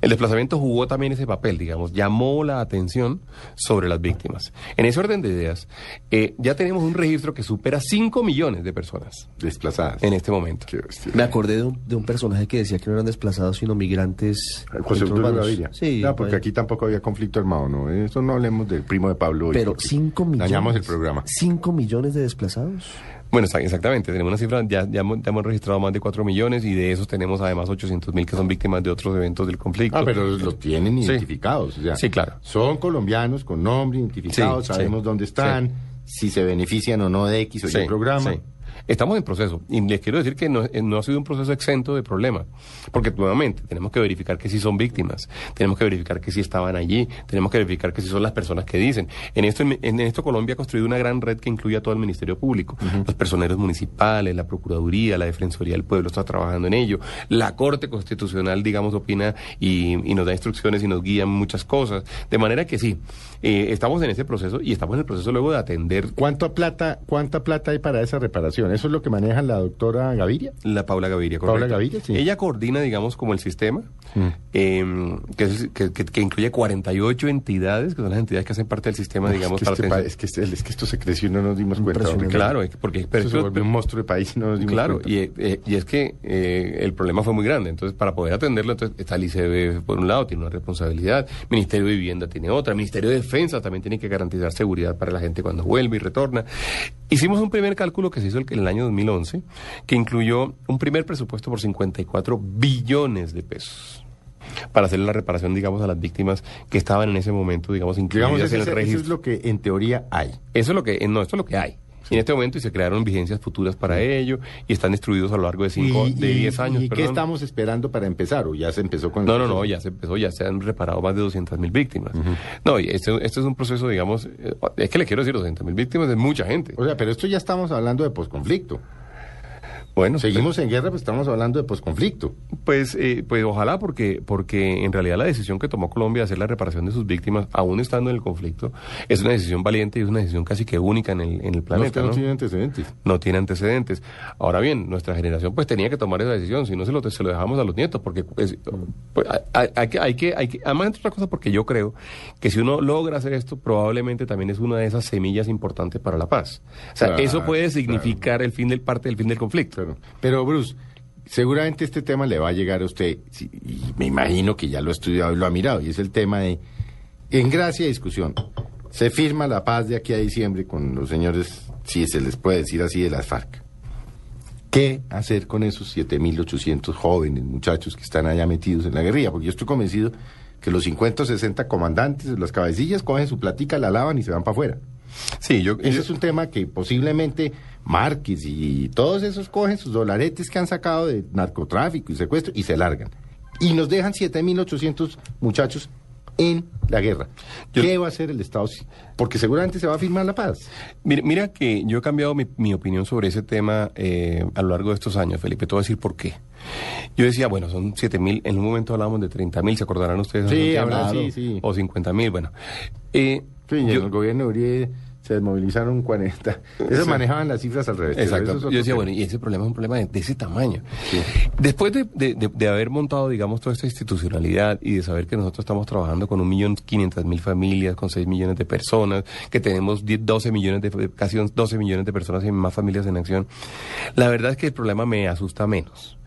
El desplazamiento jugó también ese papel, digamos, llamó la atención sobre las víctimas. En ese orden de ideas, eh, ya tenemos un registro que supera 5 millones de personas desplazadas en este momento. Me acordé de un, de un personaje que decía que no eran desplazados, sino migrantes. José. Gaviria. Sí, no, porque pues. aquí tampoco había conflicto armado, ¿no? Eso no hablemos del primo de Pablo hoy. Pero porque 5 millones. Dañamos el programa. 5 millones de desplazados. Bueno, exactamente. Tenemos una cifra, ya, ya, hemos, ya hemos registrado más de 4 millones y de esos tenemos además 800 mil que son víctimas de otros eventos del conflicto. Ah, pero los tienen Sí. identificados. o sea, Sí, claro. Son colombianos con nombre identificados, Sí, sabemos sí. dónde están, si se benefician o no de X o Y Sí, programa. Estamos en proceso. Y les quiero decir que no, eh, no ha sido un proceso exento de problemas, porque nuevamente tenemos que verificar que sí son víctimas, tenemos que verificar que sí estaban allí, tenemos que verificar que sí son las personas que dicen. En esto, en, en esto Colombia ha construido una gran red que incluye a todo el Ministerio Público, los personeros municipales, la Procuraduría, la Defensoría del Pueblo está trabajando en ello, la Corte Constitucional, digamos, opina y, y nos da instrucciones y nos guía en muchas cosas, de manera que sí, eh, estamos en ese proceso y estamos en el proceso luego de atender ¿Cuánta plata, ¿Cuánta plata hay para esa reparación? ¿Eso es lo que maneja la doctora Gaviria? La Paula Gaviria, Paula correcto. Gaviria, sí. Ella coordina, digamos, como el sistema, Mm. eh, que, es- que- que- que incluye 48 entidades, que son las entidades que hacen parte del sistema, digamos, es, que para este es, que este- es que esto se creció y no nos dimos cuenta. Claro, es que- porque- pero Esto se eso- volvió un monstruo de país y no nos dimos Claro, cuenta. y, eh, y es que eh, el problema fue muy grande. Entonces, para poder atenderlo, entonces está el ICB por un lado, tiene una responsabilidad, Ministerio de Vivienda tiene otra, Ministerio de Defensa también tiene que garantizar seguridad para la gente cuando vuelve y retorna. Hicimos un primer cálculo que se hizo el- en el año 2011, que incluyó un primer presupuesto por 54 billones de pesos para hacer la reparación, digamos, a las víctimas que estaban en ese momento, digamos, incluidas Digamos, en el ese- eso registro. es lo que en teoría hay. Eso es lo que, eh, no, esto es lo que hay. Y en este momento y se crearon vigencias futuras para ello y están distribuidos a lo largo de cinco, Y- de y- 10 años. ¿Y qué estamos esperando para empezar? ¿O ya se empezó con No, no, no, ya se empezó, ya se han reparado más de 200 mil víctimas. No, y este, este es un proceso, digamos, eh, es que le quiero decir, 200 mil víctimas es mucha gente. O sea, pero esto ya estamos hablando de posconflicto. Bueno, Seguimos en guerra, pues estamos hablando de posconflicto. Pues, eh, pues ojalá, porque, porque en realidad la decisión que tomó Colombia de hacer la reparación de sus víctimas, aún estando en el conflicto, es una decisión valiente y es una decisión casi que única en el, en el No, es planeta. que no ¿no? tiene antecedentes. no tiene antecedentes. Ahora bien, nuestra generación pues tenía que tomar esa decisión, si no se lo, se lo dejamos a los nietos, porque pues, pues, hay, hay que, hay que, hay que, además entre otras cosas, porque yo creo que si uno logra hacer esto, probablemente también es una de esas semillas importantes para la paz. O sea, Claro, eso puede significar el fin del parte del fin del conflicto. Pero, Bruce, seguramente este tema le va a llegar a usted, y me imagino que ya lo ha estudiado y lo ha mirado, y es el tema de, en gracia discusión, se firma la paz de aquí a diciembre con los señores, si se les puede decir así, de las FARC. ¿Qué hacer con esos 7.800 jóvenes, muchachos que están allá metidos en la guerrilla? Porque yo estoy convencido que los 50 o 60 comandantes, las cabecillas, cogen su platica, la lavan y se van para afuera. Sí, yo, Ese es un tema que posiblemente Márquez y todos esos cogen sus dolaretes que han sacado de narcotráfico y secuestro y se largan. Y nos dejan 7.800 muchachos en la guerra. ¿Qué va a hacer el Estado? Porque seguramente se va a firmar la paz. Mira, mira que yo he cambiado mi, mi opinión sobre ese tema eh, a lo largo de estos años, Felipe. Te voy a decir por qué. Yo decía, bueno, son 7 mil, en un momento hablábamos de 30 mil, ¿se acordarán ustedes? Sí. O 50 mil, bueno. Eh, Sí, y en yo- el gobierno de Uribe se desmovilizaron 40. Esos Sí. manejaban las cifras al revés. Exacto. eso Yo decía, bueno, y ese problema es un problema de, de ese tamaño. Después de, de- de- de haber montado, digamos, toda esta institucionalidad y de saber que nosotros estamos trabajando con un millón quinientas mil familias, con 6 millones de personas, que tenemos 10, 12 millones de, casi 12 millones de personas y más familias en acción, la verdad es que el problema me asusta menos.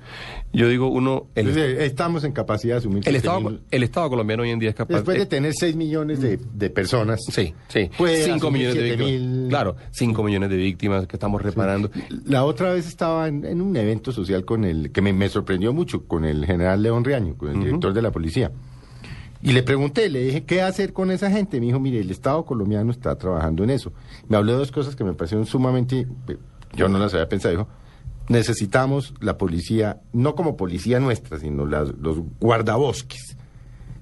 Yo digo, uno... El, Entonces, estamos en capacidad de asumir. el, 7.000. Estado, el Estado colombiano hoy en día es capaz... Después de eh, tener 6 millones de, de personas. Sí, sí. Puede 5 asumir millones de 7.000. víctimas. Claro, 5 millones de víctimas que estamos reparando. La otra vez estaba en, en un evento social con el que me, me sorprendió mucho con el general León Riaño, con el director de la policía. Y le pregunté, le dije, ¿qué hacer con esa gente? Me dijo, mire, el Estado colombiano está trabajando en eso. Me habló de dos cosas que me parecieron sumamente, eh, yo no las había pensado, dijo, necesitamos la policía, no como policía nuestra, sino los guardabosques.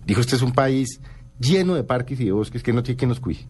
Dijo, este es un país lleno de parques y de bosques que no tiene que nos cuide.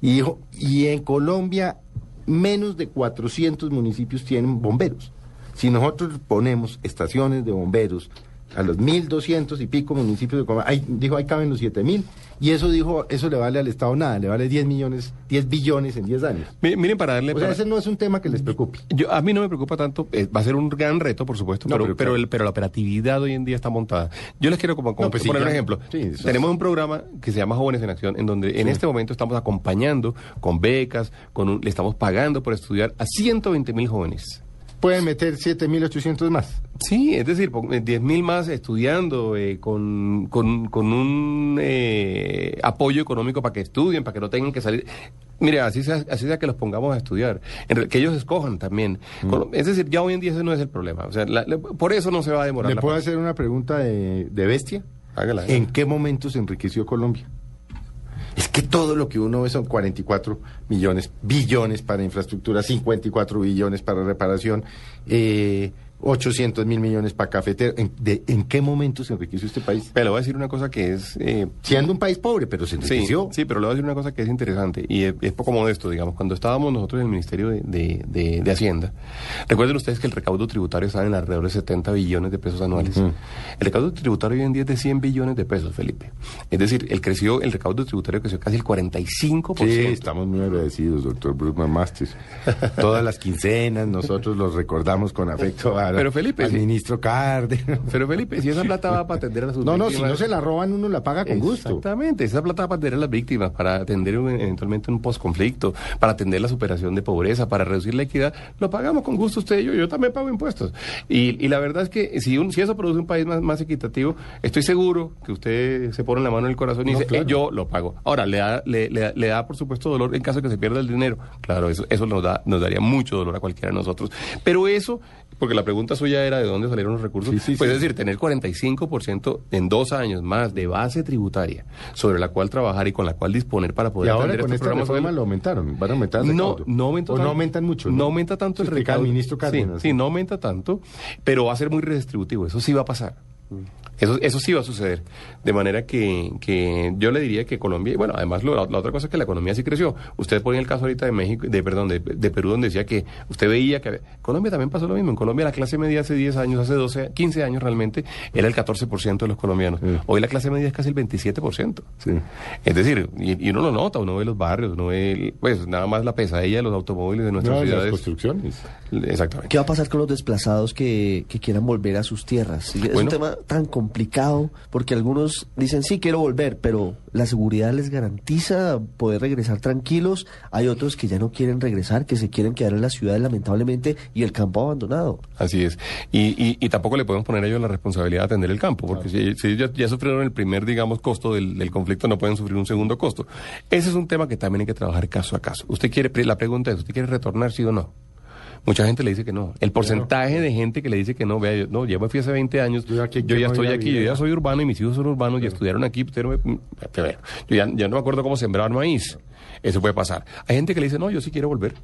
Y dijo, y en Colombia menos de 400 municipios tienen bomberos. Si nosotros ponemos estaciones de bomberos a los 1.200 y pico municipios de Colombia, dijo, ahí caben los 7.000, y eso dijo, eso le vale al Estado nada, le vale 10 millones, 10 billones en 10 años. Mi- Miren, para darle... O sea, para- ese no es un tema que les preocupe. Yo, a mí no me preocupa tanto, eh, va a ser un gran reto, por supuesto, No, pero, pero el- pero la operatividad hoy en día está montada. Yo les quiero como, como No, pues sí, poner un ejemplo. Sí, eso es- Tenemos un programa que se llama Jóvenes en Acción, en donde en este momento estamos acompañando con becas, con un- le estamos pagando por estudiar a 120 mil jóvenes. Pueden meter 7.800 más. Sí, es decir, pon- eh, 10 mil más estudiando, eh, con, con, con un eh, apoyo económico para que estudien, para que no tengan que salir. Mire, así sea, así sea que los pongamos a estudiar, que ellos escojan también. Mm. Es decir, ya hoy en día ese no es el problema. O sea, la- la- por eso no se va a demorar. ¿Le puedo paz. hacer una pregunta de, de bestia? Hágala. ¿En qué momento se enriqueció Colombia? Es que todo lo que uno ve son 44 millones, billones para infraestructura, 54 billones para reparación, eh, 800 mil millones para cafetero. ¿En, de- ¿En qué momento se enriqueció este país? Pero le voy a decir una cosa que es... eh, Siendo un país pobre, pero se enriqueció. sí, pero le voy a decir una cosa que es interesante y es, es poco modesto, digamos. Cuando estábamos nosotros en el Ministerio de, de- de- Hacienda, recuerden ustedes que el recaudo tributario está en alrededor de 70 billones de pesos anuales. El recaudo tributario hoy en día es de 100 billones de pesos, Felipe. Es decir, el, creció, el recaudo tributario creció casi el 45%. Sí, estamos muy agradecidos, doctor Bruckman Masters. Todas las quincenas nosotros los recordamos con afecto a- Pero, Felipe, al sí. ministro Cárdenas. Pero Felipe, si esa plata va para atender a sus No, no, si víctimas- no se la roban uno la paga con gusto. Exactamente, esa plata va para atender a las víctimas, para atender un- eventualmente un posconflicto, para atender la superación de pobreza, para reducir la equidad, lo pagamos con gusto usted y yo, yo también pago impuestos. Y, y la verdad es que si, un- si eso produce un país más, más equitativo, estoy seguro que usted se pone la mano en el corazón y No, dice, claro. "Eh, yo lo pago. Ahora, le da, le, le- le da por supuesto dolor en caso de que se pierda el dinero. Claro, eso, eso nos, da, nos daría mucho dolor a cualquiera de nosotros. Pero eso, porque la pregunta suya era de dónde salieron los recursos, pues es decir, tener 45% en dos años más de base tributaria sobre la cual trabajar y con la cual disponer para Y poder ahora atender con esta reforma lo aumentaron. Van a aumentar el No, no aumenta O tanto. no aumentan mucho. No, aumenta tanto el recaudo. ministro Cárdenas. Sí, sí, no aumenta tanto, pero va a ser muy redistributivo. Eso sí va a pasar. Eso, eso sí va a suceder. De manera que, que yo le diría que Colombia, y bueno, además lo- la, la otra cosa es que la economía sí creció. Usted ponía el caso ahorita de México, de perdón, de, de Perú, donde decía que usted veía que Colombia también pasó lo mismo. En Colombia la clase media hace 10 años, hace 12, 15 años realmente, era el 14% de los colombianos. Hoy la clase media es casi el 27%. Es decir, y, y uno lo nota, uno ve los barrios, uno ve, el- pues nada más la pesadilla de los automóviles de nuestras No, de las ciudades. construcciones. Exactamente. ¿Qué va a pasar con los desplazados que, que quieran volver a sus tierras? Es Bueno. un tema tan complicado porque algunos dicen sí quiero volver, pero la seguridad les garantiza poder regresar tranquilos. Hay otros que ya no quieren regresar, que se quieren quedar en la ciudad lamentablemente y el campo abandonado. Así es. Y, y, y tampoco le podemos poner a ellos la responsabilidad de atender el campo, porque si, si ya sufrieron el primer, digamos, costo del, del conflicto, no pueden sufrir un segundo costo. Ese es un tema que también hay que trabajar caso a caso. Usted quiere, la pregunta es, ¿usted quiere retornar, sí o no? Mucha gente le dice que no. El porcentaje de gente que le dice que no, vea, yo, no, ya me fui hace 20 años, yo, ya ¿qué estoy aquí, yo ya soy urbano y mis hijos son urbanos y estudiaron aquí, ver, yo ya, ya no me acuerdo cómo sembrar maíz. Eso puede pasar. Hay gente que le dice, no, yo sí quiero volver.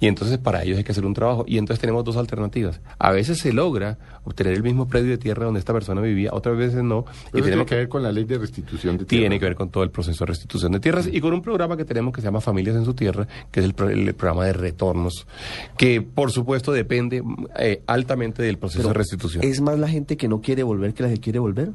Y entonces para ellos hay que hacer un trabajo. Y entonces tenemos dos alternativas. A veces se logra obtener el mismo predio de tierra donde esta persona vivía, otras veces no. Pero y eso tiene tenemos que ver con la ley de restitución de tierra. tiene que ver con todo el proceso de restitución de tierras y con un programa que tenemos que se llama Familias en su Tierra, que es el, pro- el programa de retornos, que por supuesto depende eh, altamente del proceso de restitución. ¿Es más la gente que no quiere volver que la que quiere volver?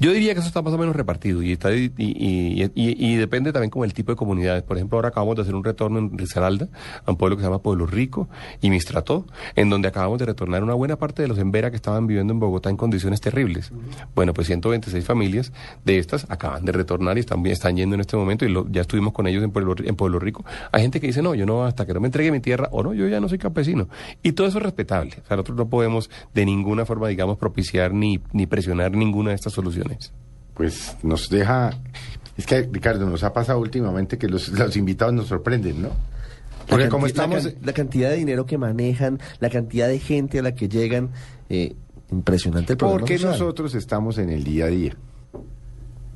Yo diría que eso está más o menos repartido y, está, y, y- depende también como el tipo de comunidades. Por ejemplo, ahora acabamos de hacer un retorno en Risaralda, a un pueblo que se llama Pueblo Rico y Mistrató, en donde acabamos de retornar una buena parte de los Embera que estaban viviendo en Bogotá en condiciones terribles. Bueno, pues 126 familias de estas acaban de retornar y están, están yendo en este momento y lo- ya estuvimos con ellos en Pueblo, en Pueblo Rico. Hay gente que dice, no, yo no, hasta que no me entregue mi tierra, o no, yo ya no soy campesino. Y todo eso es respetable. O sea, nosotros no podemos de ninguna forma, digamos, propiciar ni, ni presionar ninguna de estas soluciones. Pues nos deja... Es que, Ricardo, nos ha pasado últimamente que los, los invitados nos sorprenden, ¿no? Porque como estamos... La, can- la cantidad de dinero que manejan, la cantidad de gente a la que llegan, eh, impresionante el problema Porque social. nosotros estamos en el día a día.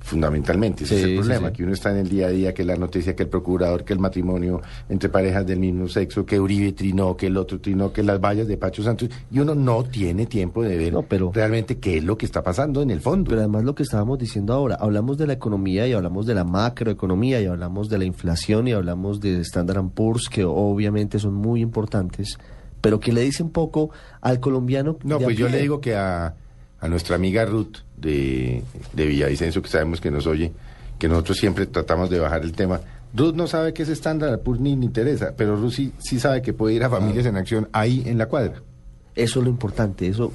Fundamentalmente, ese Sí, es el problema, sí. que uno está en el día a día, que la noticia, que el procurador, que el matrimonio entre parejas del mismo sexo, que Uribe trinó, que el otro trinó, que las vallas de Pacho Santos, y uno no tiene tiempo de ver realmente qué es lo que está pasando en el fondo. Pero además lo que estábamos diciendo ahora, hablamos de la economía y hablamos de la macroeconomía y hablamos de la inflación y hablamos de Standard Poor's, que obviamente son muy importantes, pero que le dice un poco al colombiano. No, pues yo le digo que a, a nuestra amiga Ruth de, de Villavicencio, que sabemos que nos oye, que nosotros siempre tratamos de bajar el tema. Ruth no sabe qué es estándar, pues ni le interesa, pero Ruth sí, sí sabe que puede ir a Familias en Acción ahí en la cuadra. Eso es lo importante, eso,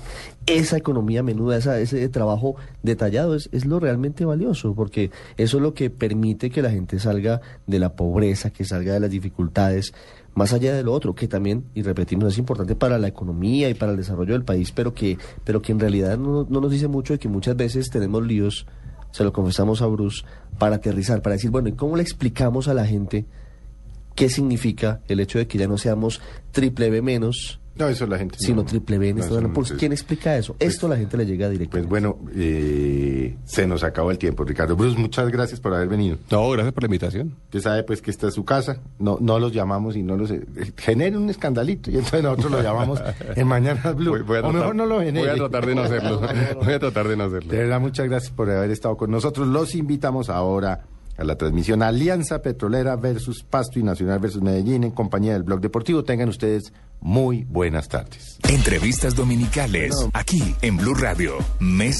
esa economía menuda, esa, ese trabajo detallado es, es lo realmente valioso, porque eso es lo que permite que la gente salga de la pobreza, que salga de las dificultades, más allá de lo otro, que también, y repetimos, es importante para la economía y para el desarrollo del país, pero que, pero que en realidad no, no nos dice mucho de que muchas veces tenemos líos, se lo confesamos a Bruce, para aterrizar, para decir, bueno, ¿y cómo le explicamos a la gente qué significa el hecho de que ya no seamos triple B menos, No, eso la gente. sino no- triple B en no, Estado eso de no ¿Quién explica eso? Esto a la gente le llega directo. Pues bueno, eh, se nos acabó el tiempo, Ricardo. Bruce, muchas gracias por haber venido. No, gracias por la invitación. Usted sabe pues que esta es su casa, no, no los llamamos y no los... eh, genere un escandalito y entonces nosotros lo llamamos en Mañana Blue. Voy- voy a o mejor no lo genere. Voy a tratar de no hacerlo. Voy a tratar de no hacerlo. De verdad, muchas gracias por haber estado con nosotros. Los invitamos ahora a la transmisión Alianza Petrolera versus Pasto y Nacional versus Medellín en compañía del Blog Deportivo. Tengan ustedes muy buenas tardes. Entrevistas dominicales aquí en Blue Radio. Mes